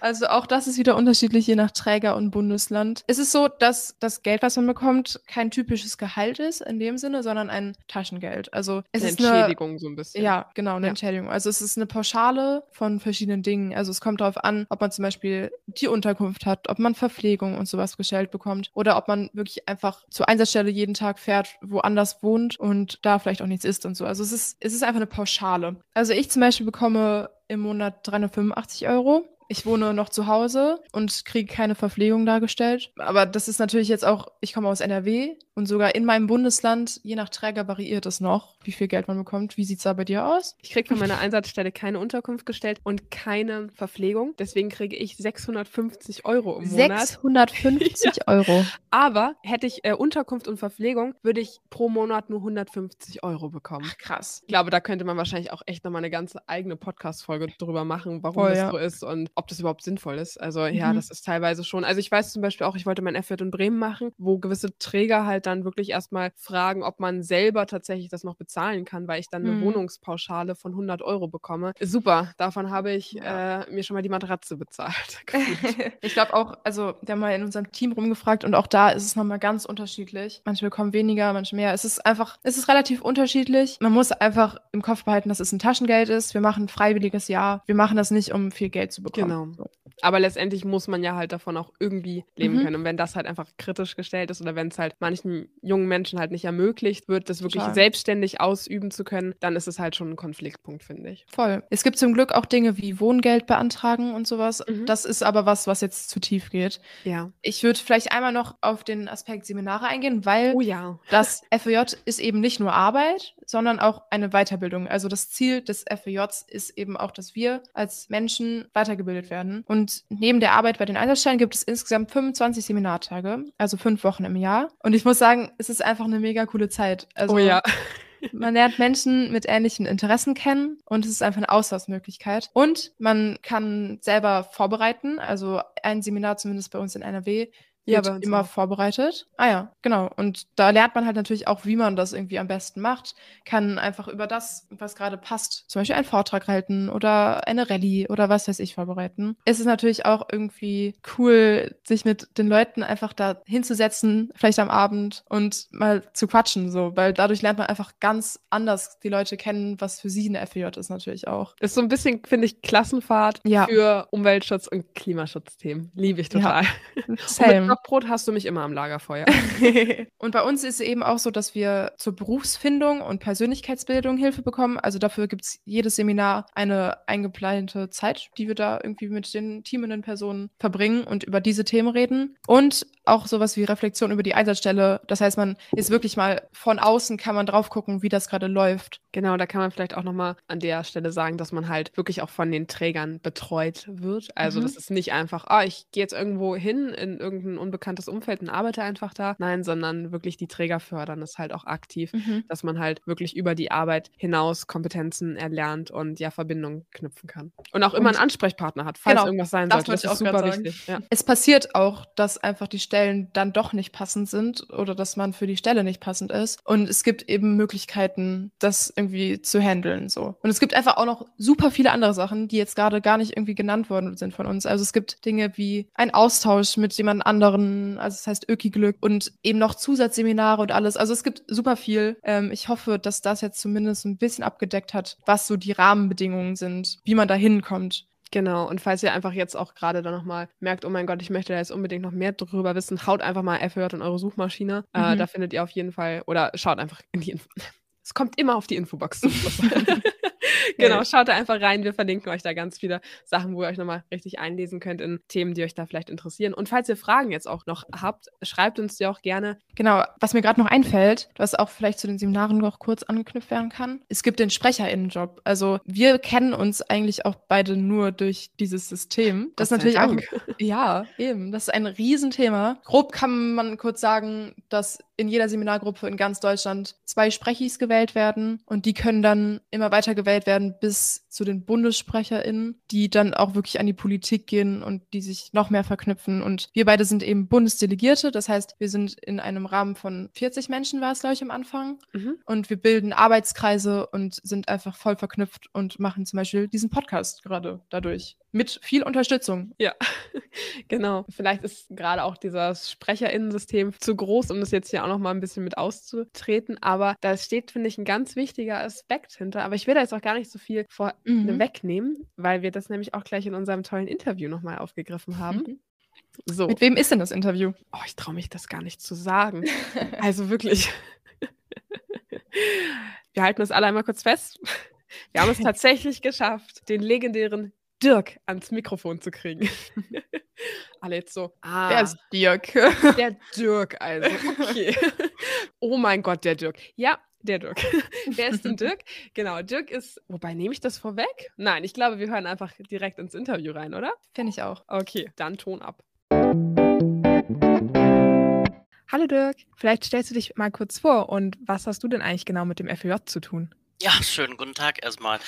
S2: Also auch das ist wieder unterschiedlich je nach Träger und Bundesland. Es ist so, dass das Geld, was man bekommt, kein typisches Gehalt ist in dem Sinne, sondern ein Taschengeld. Also es
S3: Eine
S2: ist eine
S3: Entschädigung so ein bisschen.
S2: Ja, genau, eine
S3: Ja.
S2: Entschädigung. Also es ist eine Pauschale von verschiedenen Dingen. Also es kommt darauf an, ob man zum Beispiel die Unterkunft hat, ob man Verpflegung und sowas gestellt bekommt oder ob man wirklich einfach zur Einsatzstelle jeden Tag fährt, woanders wohnt und da vielleicht auch nichts isst und so. Also es ist, es ist einfach eine Pauschale. Also ich zum Beispiel bekomme im Monat 385 Euro. Ich wohne noch zu Hause und kriege keine Verpflegung dargestellt. Aber das ist natürlich jetzt auch, ich komme aus NRW und sogar in meinem Bundesland, je nach Träger variiert es noch, wie viel Geld man bekommt. Wie sieht es da bei dir aus?
S3: Ich kriege von meiner Einsatzstelle keine Unterkunft gestellt und keine Verpflegung. Deswegen kriege ich 650 Euro im Monat.
S2: 650 *laughs* Euro.
S3: Aber hätte ich äh, Unterkunft und Verpflegung, würde ich pro Monat nur 150 Euro bekommen.
S2: Ach, krass.
S3: Ich glaube, da könnte man wahrscheinlich auch echt nochmal eine ganze eigene Podcast-Folge drüber machen, warum
S2: Voll,
S3: das
S2: ja.
S3: so ist und ob das überhaupt sinnvoll ist. Also ja,
S2: Mhm.
S3: das ist teilweise schon. Also ich weiß zum Beispiel auch, ich wollte mein FJ in Bremen machen, wo gewisse Träger halt dann wirklich erstmal fragen, ob man selber tatsächlich das noch bezahlen kann, weil ich dann eine
S2: Mhm.
S3: Wohnungspauschale von 100 Euro bekomme. Super, davon habe ich
S2: Ja.
S3: äh, mir schon mal die Matratze bezahlt. *laughs* *laughs*
S2: Ich glaube auch, also wir haben mal in unserem Team rumgefragt und auch da ist es nochmal ganz unterschiedlich. Manche bekommen weniger, manche mehr. Es ist einfach, es ist relativ unterschiedlich. Man muss einfach im Kopf behalten, dass es ein Taschengeld ist. Wir machen ein freiwilliges Jahr. Wir machen das nicht, um viel Geld zu bekommen.
S3: Genau.
S2: So.
S3: Aber letztendlich muss man ja halt davon auch irgendwie leben
S2: Mhm.
S3: können. Und wenn das halt einfach kritisch gestellt ist oder wenn es halt manchen jungen Menschen halt nicht ermöglicht wird, das wirklich
S2: Total.
S3: selbstständig ausüben zu können, dann ist es halt schon ein Konfliktpunkt, finde ich.
S2: Voll. Es gibt zum Glück auch Dinge wie Wohngeld beantragen und sowas.
S3: Mhm.
S2: Das ist aber was, was jetzt zu tief geht.
S3: Ja.
S2: Ich würde vielleicht einmal noch auf den Aspekt Seminare eingehen, weil
S3: Oh ja.
S2: das FEJ ist eben nicht nur Arbeit, sondern auch eine Weiterbildung. Also das Ziel des FEJs ist eben auch, dass wir als Menschen weitergebildet werden. Und neben der Arbeit bei den Einsatzstellen gibt es insgesamt 25 Seminartage, also fünf Wochen im Jahr. Und ich muss sagen, es ist einfach eine mega coole Zeit. Also
S3: oh ja.
S2: man lernt Menschen mit ähnlichen Interessen kennen und es ist einfach eine Austauschmöglichkeit. Und man kann selber vorbereiten. Also ein Seminar, zumindest bei uns in NRW,
S3: Ja,
S2: wird immer
S3: auch.
S2: vorbereitet. Ah ja, genau. Und da lernt man halt natürlich auch, wie man das irgendwie am besten macht. Kann einfach über das, was gerade passt, zum Beispiel einen Vortrag halten oder eine Rallye oder was weiß ich vorbereiten. Es ist natürlich auch irgendwie cool, sich mit den Leuten einfach da hinzusetzen, vielleicht am Abend und mal zu quatschen, so, weil dadurch lernt man einfach ganz anders die Leute kennen, was für sie eine FEJ ist natürlich auch.
S3: Ist so ein bisschen, finde ich, Klassenfahrt
S2: Ja.
S3: für Umweltschutz und Klimaschutzthemen. Liebe ich
S2: Ja.
S3: total. Mit
S2: Same. *laughs*
S3: Stockbrot hast du mich immer am Lagerfeuer. *laughs*
S2: und bei uns ist es eben auch so, dass wir zur Berufsfindung und Persönlichkeitsbildung Hilfe bekommen. Also dafür gibt es jedes Seminar eine eingeplante Zeit, die wir da irgendwie mit den teamenden Personen verbringen und über diese Themen reden. Und auch sowas wie Reflexion über die Einsatzstelle. Das heißt, man ist wirklich mal von außen, kann man drauf gucken, wie das gerade läuft.
S3: Genau, da kann man vielleicht auch nochmal an der Stelle sagen, dass man halt wirklich auch von den Trägern betreut wird. Also
S2: Mhm.
S3: das ist nicht einfach, ah, ich gehe jetzt irgendwo hin in irgendein unbekanntes Umfeld und arbeite einfach da. Nein, sondern wirklich die Träger fördern es halt auch aktiv, dass man halt wirklich über die Arbeit hinaus Kompetenzen erlernt und ja Verbindungen knüpfen kann. Und auch immer
S2: Und-
S3: einen Ansprechpartner hat, falls
S2: Genau,
S3: irgendwas sein
S2: das
S3: sollte. Das ist super wichtig. Ja.
S2: Es passiert auch, dass einfach die Stellen dann doch nicht passend sind oder dass man für die Stelle nicht passend ist. Und es gibt eben Möglichkeiten, das irgendwie zu handeln. So. Und es gibt einfach auch noch super viele andere Sachen, die jetzt gerade gar nicht irgendwie genannt worden sind von uns. Also es gibt Dinge wie ein Austausch mit jemand anderen, also es heißt Öki-Glück und eben noch Zusatzseminare und alles. Also es gibt super viel. Ähm, ich hoffe, dass das jetzt zumindest ein bisschen abgedeckt hat, was so die Rahmenbedingungen sind, wie man da hinkommt.
S3: Genau, und falls ihr einfach jetzt auch gerade da nochmal merkt, oh mein Gott, ich möchte da jetzt unbedingt noch mehr drüber wissen, haut einfach mal FJ in eure Suchmaschine. Äh,
S2: Mhm.
S3: da findet ihr auf jeden Fall, oder schaut einfach in die Info. *laughs* Es kommt immer auf die Infobox zu. *laughs* *laughs* genau, schaut da einfach rein. Wir verlinken euch da ganz viele Sachen, wo ihr euch nochmal richtig einlesen könnt in Themen, die euch da vielleicht interessieren. Und falls ihr Fragen jetzt auch noch habt, schreibt uns die auch gerne.
S2: Genau, was mir gerade noch einfällt, was auch vielleicht zu den Seminaren noch kurz angeknüpft werden kann, es gibt den SprecherInnenjob. Also wir kennen uns eigentlich auch beide nur durch dieses System. Das ist natürlich auch,
S3: Dank. *laughs*
S2: ja, eben, das ist ein Riesenthema. Grob kann man kurz sagen, dass in jeder Seminargruppe in ganz Deutschland zwei Sprechis gewählt werden und die können dann immer weiter gewählt werden bis zu den BundessprecherInnen, die dann auch wirklich an die Politik gehen und die sich noch mehr verknüpfen. Und wir beide sind eben Bundesdelegierte, das heißt, wir sind in einem Rahmen von 40 Menschen, war es, glaube ich, am Anfang.
S3: Mhm.
S2: Und wir bilden Arbeitskreise und sind einfach voll verknüpft und machen zum Beispiel diesen Podcast gerade dadurch. Mit viel Unterstützung.
S3: Ja, *laughs* genau. Vielleicht ist gerade auch dieses SprecherInnen-System zu groß, um das jetzt hier auch noch mal ein bisschen mit auszutreten. Aber da steht, finde ich, ein ganz wichtiger Aspekt hinter. Aber ich will da jetzt auch gar nicht so viel vorwegnehmen, weil wir das nämlich auch gleich in unserem tollen Interview nochmal aufgegriffen haben.
S2: Mhm.
S3: So.
S2: Mit wem ist denn das Interview?
S3: Oh, ich traue mich das gar nicht zu sagen. *laughs* Also wirklich. Wir halten das alle einmal kurz fest. Wir haben es tatsächlich geschafft, den legendären Dirk ans Mikrofon zu kriegen. *laughs* alle jetzt so, ah,
S2: Wer ist Dirk?
S3: der *laughs* Dirk also. Okay. Oh mein Gott, der Dirk. Ja, der Dirk. *laughs* Wer ist denn Dirk? Genau, Dirk ist, wobei nehme ich das vorweg? Nein, ich glaube, wir hören einfach direkt ins Interview rein, oder?
S2: Finde ich auch.
S3: Okay, dann Ton ab. Hallo Dirk, vielleicht stellst du dich mal kurz vor und was hast du denn eigentlich genau mit dem FJ zu tun?
S9: Ja, schönen guten Tag erstmal.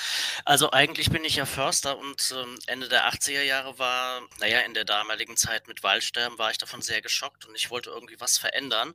S9: Also eigentlich bin ich ja Förster und ähm, Ende der 80er Jahre war, naja, in der damaligen Zeit mit Waldsterben war ich davon sehr geschockt und ich wollte irgendwie was verändern.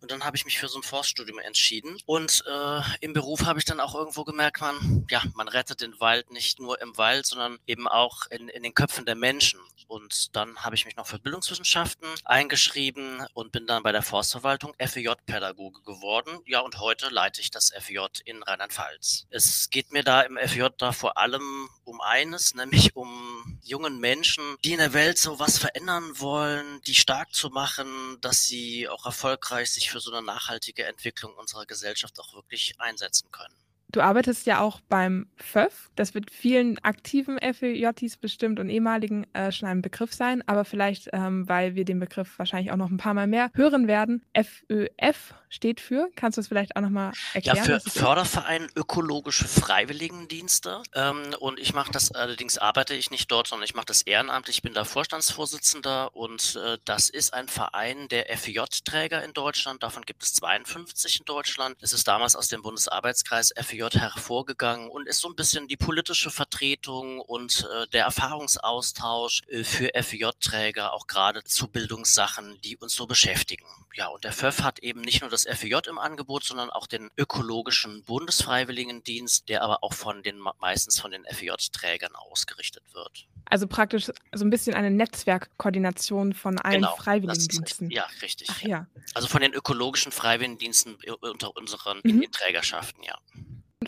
S9: Und dann habe ich mich für so ein Forststudium entschieden. Und äh, im Beruf habe ich dann auch irgendwo gemerkt, man, ja, man rettet den Wald nicht nur im Wald, sondern eben auch in, in den Köpfen der Menschen. Und dann habe ich mich noch für Bildungswissenschaften eingeschrieben und bin dann bei der Forstverwaltung FEJ-Pädagoge geworden. Ja, und heute leite ich das FEJ in Rheinland-Pfalz. Es geht mir da im FEJ da vor allem um eines, nämlich um jungen Menschen, die in der Welt so was verändern wollen, die stark zu machen, dass sie auch erfolgreich sich für so eine nachhaltige Entwicklung unserer Gesellschaft auch wirklich einsetzen können.
S10: Du arbeitest ja auch beim FÖF. Das wird vielen aktiven FEJs bestimmt und ehemaligen äh, schon ein Begriff sein, aber vielleicht, ähm, weil wir den Begriff wahrscheinlich auch noch ein paar Mal mehr hören werden. FÖF steht für, kannst du es vielleicht auch nochmal erklären?
S9: Ja, für Förderverein Ökologische Freiwilligendienste. Ähm, und ich mache das, allerdings arbeite ich nicht dort, sondern ich mache das ehrenamtlich. Ich bin da Vorstandsvorsitzender und äh, das ist ein Verein der FEJ-Träger in Deutschland. Davon gibt es 52 in Deutschland. Es ist damals aus dem Bundesarbeitskreis FEJ hervorgegangen und ist so ein bisschen die politische Vertretung und äh, der Erfahrungsaustausch äh, für FEJ-Träger, auch gerade zu Bildungssachen, die uns so beschäftigen. Ja, und der FÖF hat eben nicht nur das FEJ im Angebot, sondern auch den ökologischen Bundesfreiwilligendienst, der aber auch von den meistens von den FEJ-Trägern ausgerichtet wird.
S10: Also praktisch so ein bisschen eine Netzwerkkoordination von allen genau, Freiwilligendiensten.
S9: ja, richtig.
S10: Ach ja.
S9: Also von den ökologischen Freiwilligendiensten unter unseren mhm. Trägerschaften, ja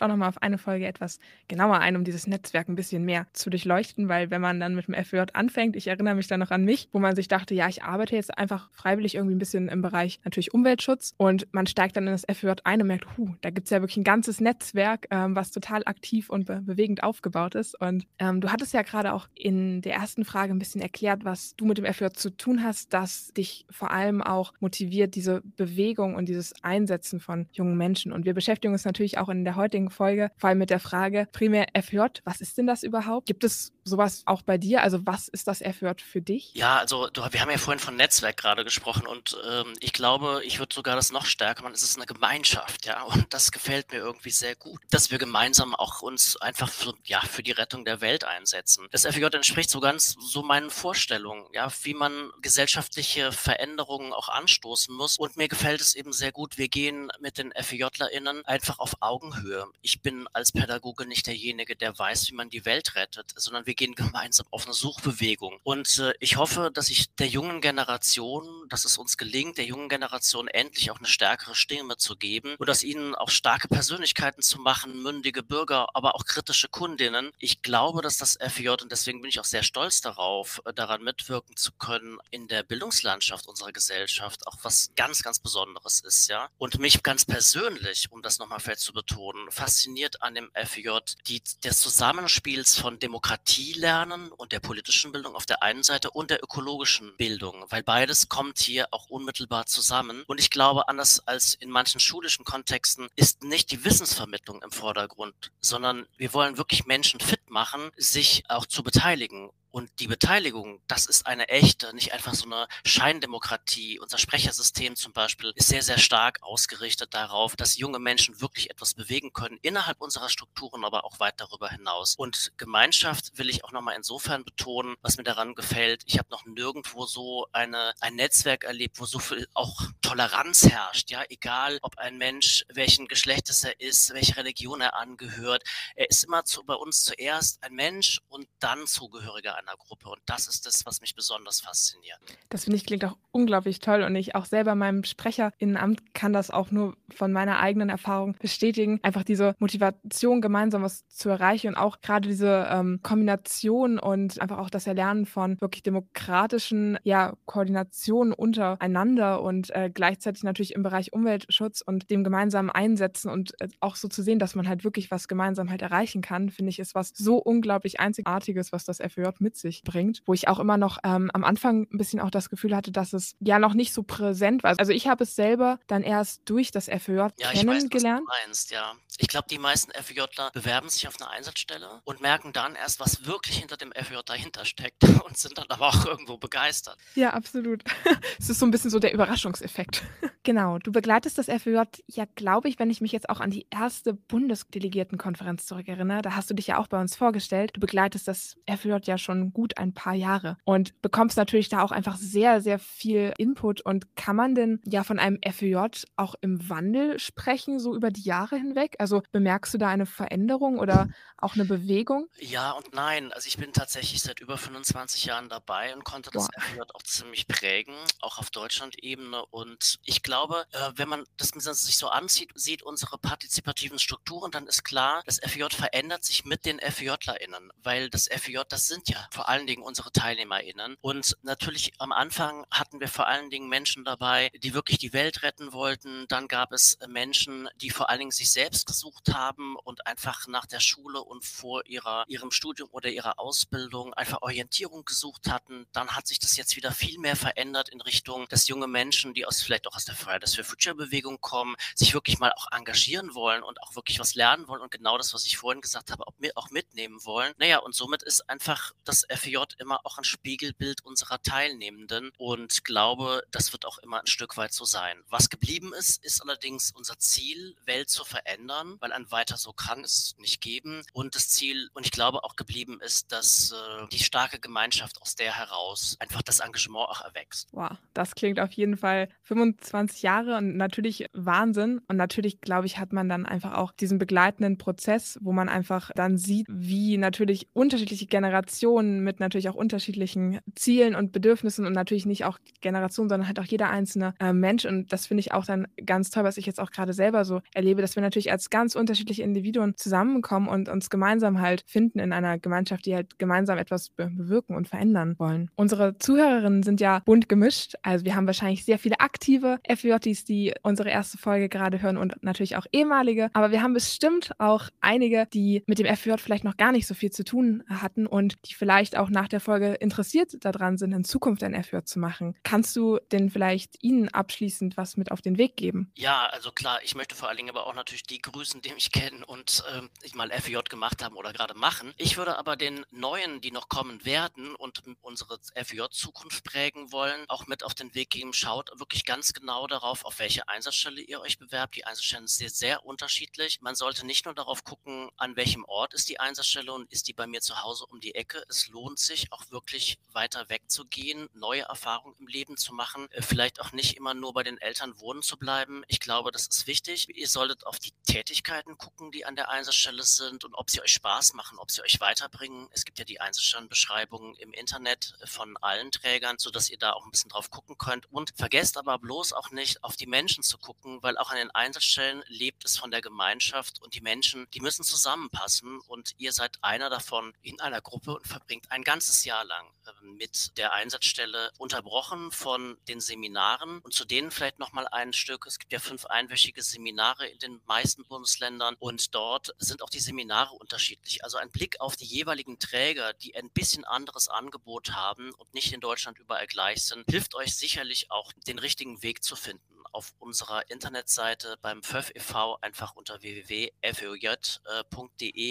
S10: auch nochmal auf eine Folge etwas genauer ein, um dieses Netzwerk ein bisschen mehr zu durchleuchten, weil wenn man dann mit dem FJ anfängt, ich erinnere mich dann noch an mich, wo man sich dachte, ja, ich arbeite jetzt einfach freiwillig irgendwie ein bisschen im Bereich natürlich Umweltschutz und man steigt dann in das FJ ein und merkt, huh, da gibt es ja wirklich ein ganzes Netzwerk, ähm, was total aktiv und be bewegend aufgebaut ist. Und ähm, du hattest ja gerade auch in der ersten Frage ein bisschen erklärt, was du mit dem FJ zu tun hast, dass dich vor allem auch motiviert, diese Bewegung und dieses Einsetzen von jungen Menschen. Und wir beschäftigen uns natürlich auch in der heutigen Folge, vor allem mit der Frage, primär FJ, was ist denn das überhaupt? Gibt es sowas auch bei dir? Also was ist das FJ für dich?
S9: Ja, also du, wir haben ja vorhin von Netzwerk gerade gesprochen und ähm, ich glaube, ich würde sogar das noch stärker machen. Es ist eine Gemeinschaft, ja, und das gefällt mir irgendwie sehr gut, dass wir gemeinsam auch uns einfach für, ja, für die Rettung der Welt einsetzen. Das FJ entspricht so ganz so meinen Vorstellungen, ja, wie man gesellschaftliche Veränderungen auch anstoßen muss und mir gefällt es eben sehr gut, wir gehen mit den FJlerInnen einfach auf Augenhöhe ich bin als Pädagoge nicht derjenige, der weiß, wie man die Welt rettet, sondern wir gehen gemeinsam auf eine Suchbewegung. Und äh, ich hoffe, dass ich der jungen Generation, dass es uns gelingt, der jungen Generation endlich auch eine stärkere Stimme zu geben und dass ihnen auch starke Persönlichkeiten zu machen, mündige Bürger, aber auch kritische Kundinnen. Ich glaube, dass das FJ, und deswegen bin ich auch sehr stolz darauf, äh, daran mitwirken zu können, in der Bildungslandschaft unserer Gesellschaft auch was ganz, ganz Besonderes ist, ja. Und mich ganz persönlich, um das nochmal fest zu betonen, fasziniert an dem FJ, die, des Zusammenspiels von Demokratie lernen und der politischen Bildung auf der einen Seite und der ökologischen Bildung, weil beides kommt hier auch unmittelbar zusammen. Und ich glaube, anders als in manchen schulischen Kontexten ist nicht die Wissensvermittlung im Vordergrund, sondern wir wollen wirklich Menschen fit machen, sich auch zu beteiligen und die Beteiligung, das ist eine echte, nicht einfach so eine Scheindemokratie. Unser Sprechersystem zum Beispiel ist sehr, sehr stark ausgerichtet darauf, dass junge Menschen wirklich etwas bewegen können innerhalb unserer Strukturen, aber auch weit darüber hinaus. Und Gemeinschaft will ich auch nochmal insofern betonen, was mir daran gefällt. Ich habe noch nirgendwo so eine, ein Netzwerk erlebt, wo so viel auch Toleranz herrscht. Ja, egal, ob ein Mensch, welchen Geschlechtes er ist, welche Religion er angehört. Er ist immer zu, bei uns zuerst ein Mensch und dann Zugehöriger einer Gruppe. Und das ist das, was mich besonders fasziniert.
S10: Das finde ich klingt auch unglaublich toll. Und ich auch selber meinem Sprecherinnenamt kann das auch nur von meiner eigenen Erfahrung bestätigen. Einfach diese Motivation, gemeinsam was zu erreichen und auch gerade diese ähm, Kombination und einfach auch das Erlernen von wirklich demokratischen ja, Koordinationen untereinander und äh, gleichzeitig natürlich im Bereich Umweltschutz und dem gemeinsamen Einsetzen und äh, auch so zu sehen, dass man halt wirklich was gemeinsam halt erreichen kann, finde ich, ist was so unglaublich Einzigartiges, was das FÖJ mit mit sich bringt, wo ich auch immer noch ähm, am Anfang ein bisschen auch das Gefühl hatte, dass es ja noch nicht so präsent war. Also ich habe es selber dann erst durch das FÖJ
S9: ja,
S10: kennengelernt.
S9: Ich weiß, was du meinst, ja. Ich glaube, die meisten FJler bewerben sich auf eine Einsatzstelle und merken dann erst, was wirklich hinter dem FJ dahinter steckt *laughs* und sind dann aber auch irgendwo begeistert.
S10: Ja, absolut. *laughs* Es ist so ein bisschen so der Überraschungseffekt. *laughs* Genau, du begleitest das FJ ja, glaube ich, wenn ich mich jetzt auch an die erste Bundesdelegiertenkonferenz zurückerinnere, da hast du dich ja auch bei uns vorgestellt. Du begleitest das FJ ja schon gut ein paar Jahre und bekommst natürlich da auch einfach sehr, sehr viel Input. Und kann man denn ja von einem FJ auch im Wandel sprechen, so über die Jahre hinweg? Also bemerkst du da eine Veränderung oder auch eine Bewegung?
S9: Ja und nein. Also ich bin tatsächlich seit über 25 Jahren dabei und konnte das. FJ auch ziemlich prägen, auch auf Deutschland-Ebene. Und ich glaube, äh, wenn man das sich so ansieht, sieht unsere partizipativen Strukturen, dann ist klar, das FJ verändert sich mit den FJlerInnen, weil das FJ, das sind ja vor allen Dingen unsere TeilnehmerInnen. Und natürlich am Anfang hatten wir vor allen Dingen Menschen dabei, die wirklich die Welt retten wollten. Dann gab es Menschen, die vor allen Dingen sich selbst gesucht haben und einfach nach der Schule und vor ihrer, ihrem Studium oder ihrer Ausbildung einfach Orientierung gesucht hatten. Dann hat sich das jetzt wieder viel mehr verändert in Richtung, dass junge Menschen, die aus vielleicht auch aus der Fridays for Future Bewegung kommen, sich wirklich mal auch engagieren wollen und auch wirklich was lernen wollen und genau das, was ich vorhin gesagt habe, auch mitnehmen wollen. Naja, und somit ist einfach das FJ immer auch ein Spiegelbild unserer Teilnehmenden und glaube, das wird auch immer ein Stück weit so sein. Was geblieben ist, ist allerdings unser Ziel, Welt zu verändern, weil ein weiter so kann es nicht geben. Und das Ziel, und ich glaube auch geblieben ist, dass äh, die starke Gemeinschaft aus der heraus einfach das Engagement auch erwächst.
S10: Wow, das klingt auf jeden Fall 25 Jahre und natürlich Wahnsinn. Und natürlich, glaube ich, hat man dann einfach auch diesen begleitenden Prozess, wo man einfach dann sieht, wie natürlich unterschiedliche Generationen mit natürlich auch unterschiedlichen Zielen und Bedürfnissen und natürlich nicht auch Generationen, sondern halt auch jeder einzelne äh, Mensch. Und das finde ich auch dann ganz toll, was ich jetzt auch gerade selber so erlebe, dass wir natürlich als ganz unterschiedliche Individuen zusammenkommen und uns gemeinsam halt finden in einer Gemeinschaft, die halt gemeinsam etwas be bewirken und verändern wollen. Unsere Zuhörerinnen sind ja bunt gemischt. Also wir haben wahrscheinlich sehr viele aktive FWJs, die unsere erste Folge gerade hören und natürlich auch ehemalige. Aber wir haben bestimmt auch einige, die mit dem FWJ vielleicht noch gar nicht so viel zu tun hatten und die vielleicht auch nach der Folge interessiert daran sind, in Zukunft ein FWJ zu machen. Kannst du denn vielleicht ihnen abschließend was mit auf den Weg geben?
S9: Ja, also klar, ich möchte vor allen Dingen aber auch natürlich die grüßen, die mich kennen und ähm, ich mal FJ gemacht haben oder gerade machen. Ich würde aber den Neuen, die noch kommen werden und unsere FJ-Zukunft prägen wollen, auch mit auf den Weg geben. Schaut wirklich ganz genau darauf, auf welche Einsatzstelle ihr euch bewerbt. Die Einsatzstellen sind sehr, sehr unterschiedlich. Man sollte nicht nur darauf gucken, an welchem Ort ist die Einsatzstelle und ist die bei mir zu Hause um die Ecke. Es lohnt sich auch wirklich weiter wegzugehen, neue Erfahrungen im Leben zu machen, äh, vielleicht auch nicht immer nur bei den Eltern wohnen zu bleiben. Ich glaube, das ist wichtig. Ihr solltet auf die Tätigkeiten gucken, die an der Einsatzstelle sind und ob sie euch Spaß machen, ob sie euch weiterbringen. Es gibt ja die Einsatzstellenbeschreibungen im Internet äh, von allen Trägern, sodass ihr da auch ein bisschen drauf gucken könnt. Und vergesst aber bloß auch nicht, auf die Menschen zu gucken, weil auch an den Einsatzstellen lebt es von der Gemeinschaft und die Menschen, die müssen zusammenpassen und ihr seid einer davon in einer Gruppe und verbringt ein ganzes Jahr lang mit der Einsatzstelle unterbrochen von den Seminaren und zu denen vielleicht nochmal ein Stück. Es gibt ja fünf einwöchige Seminare in den meisten Bundesländern und dort sind auch die Seminare unterschiedlich. Also ein Blick auf die jeweiligen Träger, die ein bisschen anderes Angebot haben und nicht in Deutschland überall gleich sind, hilft euch sicherlich auch den richtigen Weg zu finden auf unserer Internetseite beim FÖF e.V. einfach unter www.foj.de,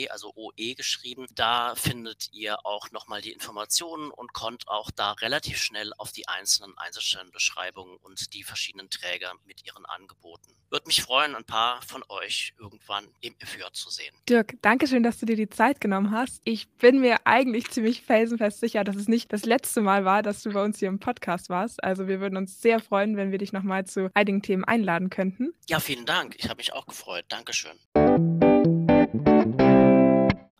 S9: also OE geschrieben. Da findet ihr auch nochmal die Informationen und kommt auch da relativ schnell auf die einzelnen Einzelstellenbeschreibungen und die verschiedenen Träger mit ihren Angeboten. Würde mich freuen, ein paar von euch irgendwann im FJ zu sehen.
S10: Dirk, danke schön, dass du dir die Zeit genommen hast. Ich bin mir eigentlich ziemlich felsenfest sicher, dass es nicht das letzte Mal war, dass du bei uns hier im Podcast warst. Also wir würden uns sehr freuen, wenn wir dich nochmal zu einigen Themen einladen könnten.
S9: Ja, vielen Dank. Ich habe mich auch gefreut. Dankeschön.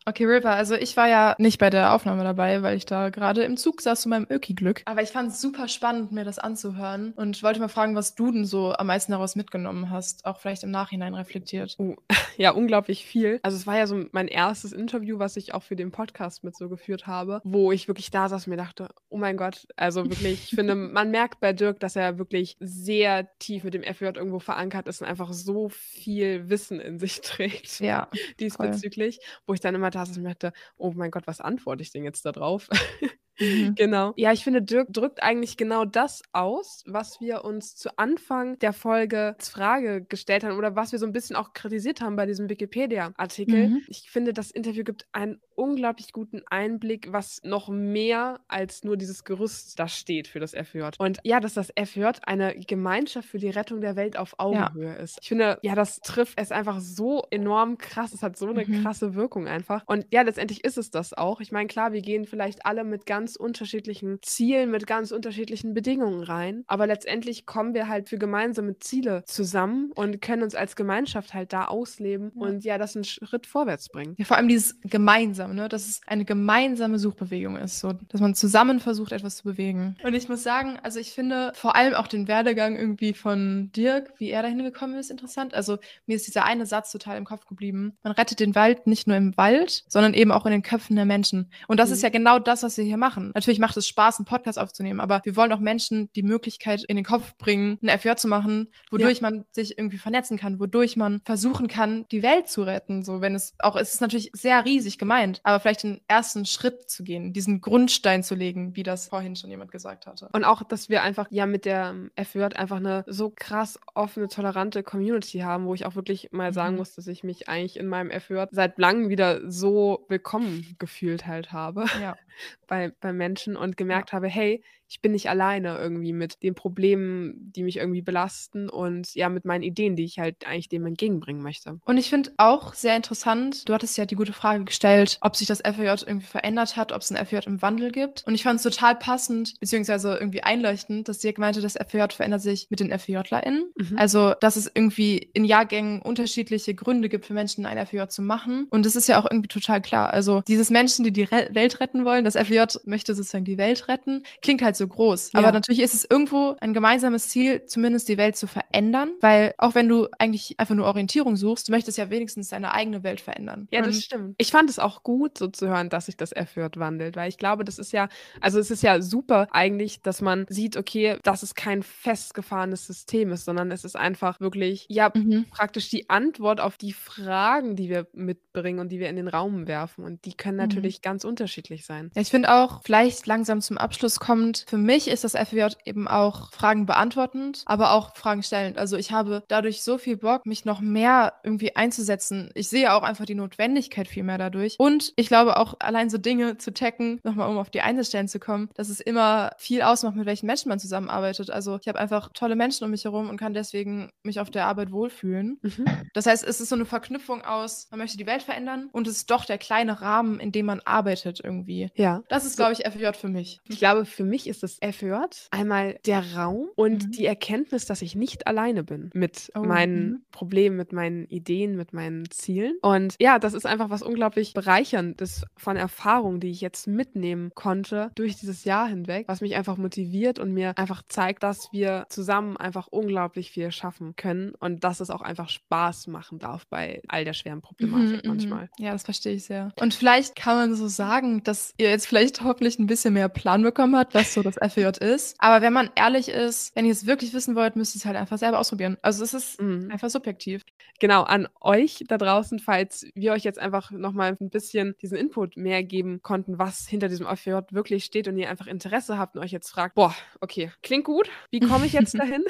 S2: Okay, River, also ich war ja nicht bei der Aufnahme dabei, weil ich da gerade im Zug saß zu meinem Öki-Glück. Aber ich fand es super spannend, mir das anzuhören und wollte mal fragen, was du denn so am meisten daraus mitgenommen hast, auch vielleicht im Nachhinein reflektiert.
S10: Oh, *laughs* ja, unglaublich viel. Also es war ja so mein erstes Interview, was ich auch für den Podcast mit so geführt habe, wo ich wirklich da saß und mir dachte, oh mein Gott, also wirklich, ich finde, *laughs* man merkt bei Dirk, dass er wirklich sehr tief mit dem FJ irgendwo verankert ist und einfach so viel Wissen in sich trägt.
S2: Ja. *laughs*
S10: Diesbezüglich, voll. wo ich dann immer da saß und mir dachte, oh mein Gott, was antworte ich denn jetzt da drauf?
S2: Mhm.
S3: Genau. Ja, ich finde, Dirk drückt eigentlich genau das aus, was wir uns zu Anfang der Folge als Frage gestellt haben oder was wir so ein bisschen auch kritisiert haben bei diesem Wikipedia-Artikel.
S2: Mhm.
S3: Ich finde, das Interview gibt einen unglaublich guten Einblick, was noch mehr als nur dieses Gerüst da steht für das FJ. Und ja, dass das FJ eine Gemeinschaft für die Rettung der Welt auf Augenhöhe ist. Ich finde, ja, das trifft es einfach so enorm krass. Es hat so eine
S2: Mhm.
S3: krasse Wirkung einfach. Und ja, letztendlich ist es das auch. Ich meine, klar, wir gehen vielleicht alle mit ganz unterschiedlichen Zielen, mit ganz unterschiedlichen Bedingungen rein. Aber letztendlich kommen wir halt für gemeinsame Ziele zusammen und können uns als Gemeinschaft halt da ausleben
S2: Ja.
S3: und ja, das einen Schritt vorwärts bringen.
S2: Ja, vor allem dieses gemeinsame, ne? dass es eine gemeinsame Suchbewegung ist, so, dass man zusammen versucht, etwas zu bewegen. Und ich muss sagen, also ich finde vor allem auch den Werdegang irgendwie von Dirk, wie er dahin gekommen ist, interessant. Also mir ist dieser eine Satz total im Kopf geblieben. Man rettet den Wald nicht nur im Wald, sondern eben auch in den Köpfen der Menschen. Und das
S3: Mhm.
S2: ist ja genau das, was wir hier machen. Natürlich macht es Spaß, einen Podcast aufzunehmen, aber wir wollen auch Menschen die Möglichkeit in den Kopf bringen, ein FJ zu machen, wodurch man sich irgendwie vernetzen kann, wodurch man versuchen kann, die Welt zu retten. So, wenn es auch, es ist natürlich sehr riesig gemeint, aber vielleicht den ersten Schritt zu gehen, diesen Grundstein zu legen, wie das vorhin schon jemand gesagt hatte.
S3: Und auch, dass wir einfach ja mit der ähm, FJ einfach eine so krass offene, tolerante Community haben, wo ich auch wirklich mal sagen
S2: Mhm.
S3: muss, dass ich mich eigentlich in meinem FJ seit langem wieder so willkommen gefühlt halt habe
S2: Ja. *laughs*
S3: bei, bei Menschen und gemerkt habe, hey, ich bin nicht alleine irgendwie mit den Problemen, die mich irgendwie belasten und ja, mit meinen Ideen, die ich halt eigentlich dem entgegenbringen möchte.
S2: Und ich finde auch sehr interessant, du hattest ja die gute Frage gestellt, ob sich das FJ irgendwie verändert hat, ob es ein FJ im Wandel gibt. Und ich fand es total passend, beziehungsweise irgendwie einleuchtend, dass Dirk meinte, das FJ verändert sich mit den FJlerInnen.
S3: Mhm.
S2: Also, dass es irgendwie in Jahrgängen unterschiedliche Gründe gibt für Menschen, ein FJ zu machen. Und das ist ja auch irgendwie total klar. Also, dieses Menschen, die die Re Welt retten wollen, das FJ möchte sozusagen die Welt retten, klingt halt so groß.
S3: Ja.
S2: Aber natürlich ist es irgendwo ein gemeinsames Ziel, zumindest die Welt zu verändern. Weil auch wenn du eigentlich einfach nur Orientierung suchst, du möchtest ja wenigstens deine eigene Welt verändern.
S3: Ja, das
S2: Und
S3: stimmt. Ich fand es auch gut, so zu hören, dass sich das FJ wandelt, weil ich glaube, das ist ja, also es ist ja super eigentlich, dass man sieht, okay, dass es kein festgefahrenes System ist, sondern es ist einfach wirklich, ja,
S2: Mhm.
S3: praktisch die Antwort auf die Fragen, die wir mitbringen und die wir in den Raum werfen. Und die können
S2: Mhm.
S3: natürlich ganz unterschiedlich sein.
S2: Ja, ich finde auch, vielleicht langsam zum Abschluss kommt, für mich ist das FWJ eben auch Fragen beantwortend, aber auch Fragen stellend. Also ich habe dadurch so viel Bock, mich noch mehr irgendwie einzusetzen. Ich sehe auch einfach die Notwendigkeit viel mehr dadurch. Und ich glaube auch allein so Dinge zu checken, nochmal um auf die Einzelstellen zu kommen, dass es immer viel ausmacht, mit welchen Menschen man zusammenarbeitet. Also ich habe einfach tolle Menschen um mich herum und kann deswegen mich auf der Arbeit wohlfühlen.
S3: Mhm.
S2: Das heißt, es ist so eine Verknüpfung aus, man möchte die Welt verändern und es ist doch der kleine Rahmen, in dem man arbeitet irgendwie.
S3: Ja.
S2: Das ist, glaube ich, FJ für mich.
S3: Ich glaube, für mich ist das FJ einmal der Raum und
S2: Mhm.
S3: die Erkenntnis, dass ich nicht alleine bin mit
S2: Oh,
S3: meinen
S2: mhm.
S3: Problemen, mit meinen Ideen, mit meinen Zielen. Und ja, das ist einfach was unglaublich bereicherndes von Erfahrungen, die ich jetzt mitnehmen konnte durch dieses Jahr hinweg, was mich einfach motiviert und mir einfach zeigt, dass wir zusammen einfach unglaublich viel schaffen können und dass es auch einfach Spaß machen darf bei all der schweren Problematik
S2: Mhm, mhm.
S3: manchmal.
S2: Ja, das verstehe ich sehr. Und vielleicht kann man so sagen, dass ihr jetzt vielleicht hoffentlich ein bisschen mehr Plan bekommen habt, was so das FJ ist. Aber wenn man ehrlich ist, wenn ihr es wirklich wissen wollt, müsst ihr es halt einfach selber ausprobieren. Also es ist
S3: Mhm.
S2: einfach subjektiv.
S3: Genau, an euch da draußen, falls wir euch jetzt einfach nochmal ein bisschen diesen Input mehr geben konnten, was hinter diesem FJ wirklich steht und ihr einfach Interesse habt und euch jetzt fragt, boah, okay, klingt gut, wie komme ich jetzt *laughs* dahin?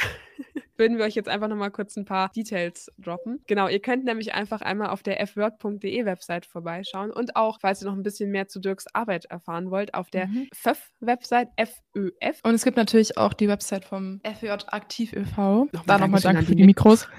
S3: Würden wir euch jetzt einfach nochmal kurz ein paar Details droppen. Genau, ihr könnt nämlich einfach einmal auf der fword.de Website vorbeischauen und auch, falls ihr noch ein bisschen mehr zu Dirks Arbeit erfahren wollt, auf der
S2: Mhm.
S3: FÖF-Website, FÖF.
S2: Und es gibt natürlich auch die Website vom FJ Aktiv e.V.
S3: Nochmal
S2: Da nochmal
S3: an
S2: für
S3: die
S2: die Mikros. *laughs*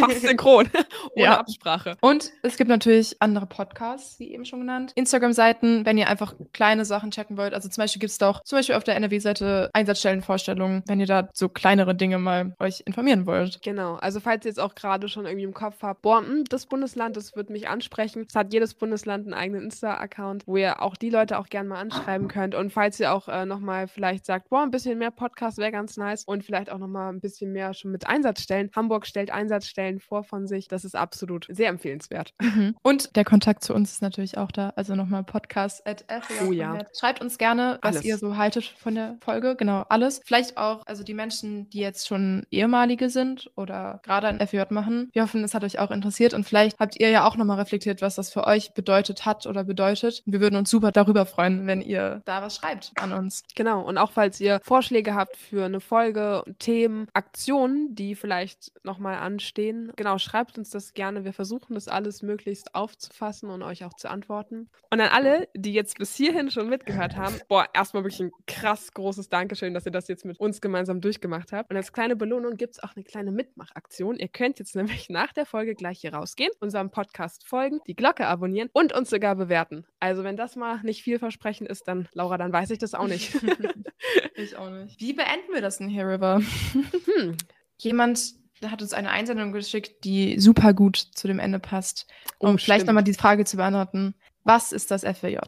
S3: Fast synchron, *laughs* ohne
S2: Ja.
S3: Absprache.
S2: Und es gibt natürlich andere Podcasts, wie eben schon genannt. Instagram-Seiten, wenn ihr einfach kleine Sachen checken wollt. Also zum Beispiel gibt es da auch zum Beispiel auf der NRW-Seite Einsatzstellenvorstellungen, wenn ihr da so kleinere Dinge mal euch informieren wollt.
S3: Genau, also falls ihr jetzt auch gerade schon irgendwie im Kopf habt, boah, hm, das Bundesland, das wird mich ansprechen. Es hat jedes Bundesland einen eigenen Insta-Account, wo ihr auch die Leute auch gerne mal anschreiben könnt. Und falls ihr auch äh, nochmal vielleicht sagt, boah, ein bisschen mehr Podcast wäre ganz nice und vielleicht auch nochmal ein bisschen mehr schon mit Einsatzstellen. Hamburg stellt Einsatzstellen vor von sich. Das ist absolut sehr empfehlenswert.
S2: Mhm. Und der Kontakt zu uns ist natürlich auch da. Also nochmal podcast at
S3: Oh ja.
S2: Schreibt uns gerne, was
S3: Alles.
S2: ihr so haltet von der Folge. Genau, alles. Vielleicht auch, also die Menschen, die jetzt schon ehemalige sind oder gerade ein FJ machen. Wir hoffen, es hat euch auch interessiert und vielleicht habt ihr ja auch nochmal reflektiert, was das für euch bedeutet hat oder bedeutet. Wir würden uns super darüber freuen, wenn ihr da was schreibt an uns.
S3: Genau, und auch falls ihr Vorschläge habt für eine Folge, Themen, Aktionen, die vielleicht nochmal anstehen, genau, schreibt uns das gerne. Wir versuchen das alles möglichst aufzufassen und euch auch zu antworten. Und an alle, die jetzt bis hierhin schon mitgehört haben, boah, erstmal wirklich ein krass großes Dankeschön, dass ihr das jetzt mit uns gemeinsam durchgemacht habt. Und als kleine Belohnung gibt es auch eine kleine Mitmachaktion. Ihr könnt jetzt nämlich nach der Folge gleich hier rausgehen, unserem Podcast folgen, die Glocke abonnieren und uns sogar bewerten. Also wenn das mal nicht vielversprechend ist, dann, Laura, dann weiß ich das auch nicht. *laughs*
S2: ich auch nicht. Wie beenden wir das denn hier, River? *laughs* hm. Jemand hat uns eine Einsendung geschickt, die super gut zu dem Ende passt. Um oh, vielleicht nochmal die Frage zu beantworten. Was ist das FWJ?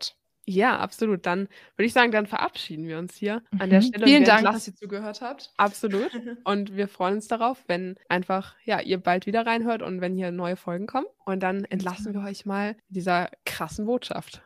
S3: Ja, absolut. Dann würde ich sagen, dann verabschieden wir uns hier an der mhm. Stelle.
S2: Vielen Dank, dass ihr zugehört habt.
S3: Absolut. *laughs* Und wir freuen uns darauf, wenn einfach, ja, ihr bald wieder reinhört und wenn hier neue Folgen kommen. Und dann entlassen wir euch mal dieser krassen Botschaft.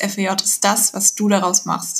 S11: FEJ ist das, was du daraus machst.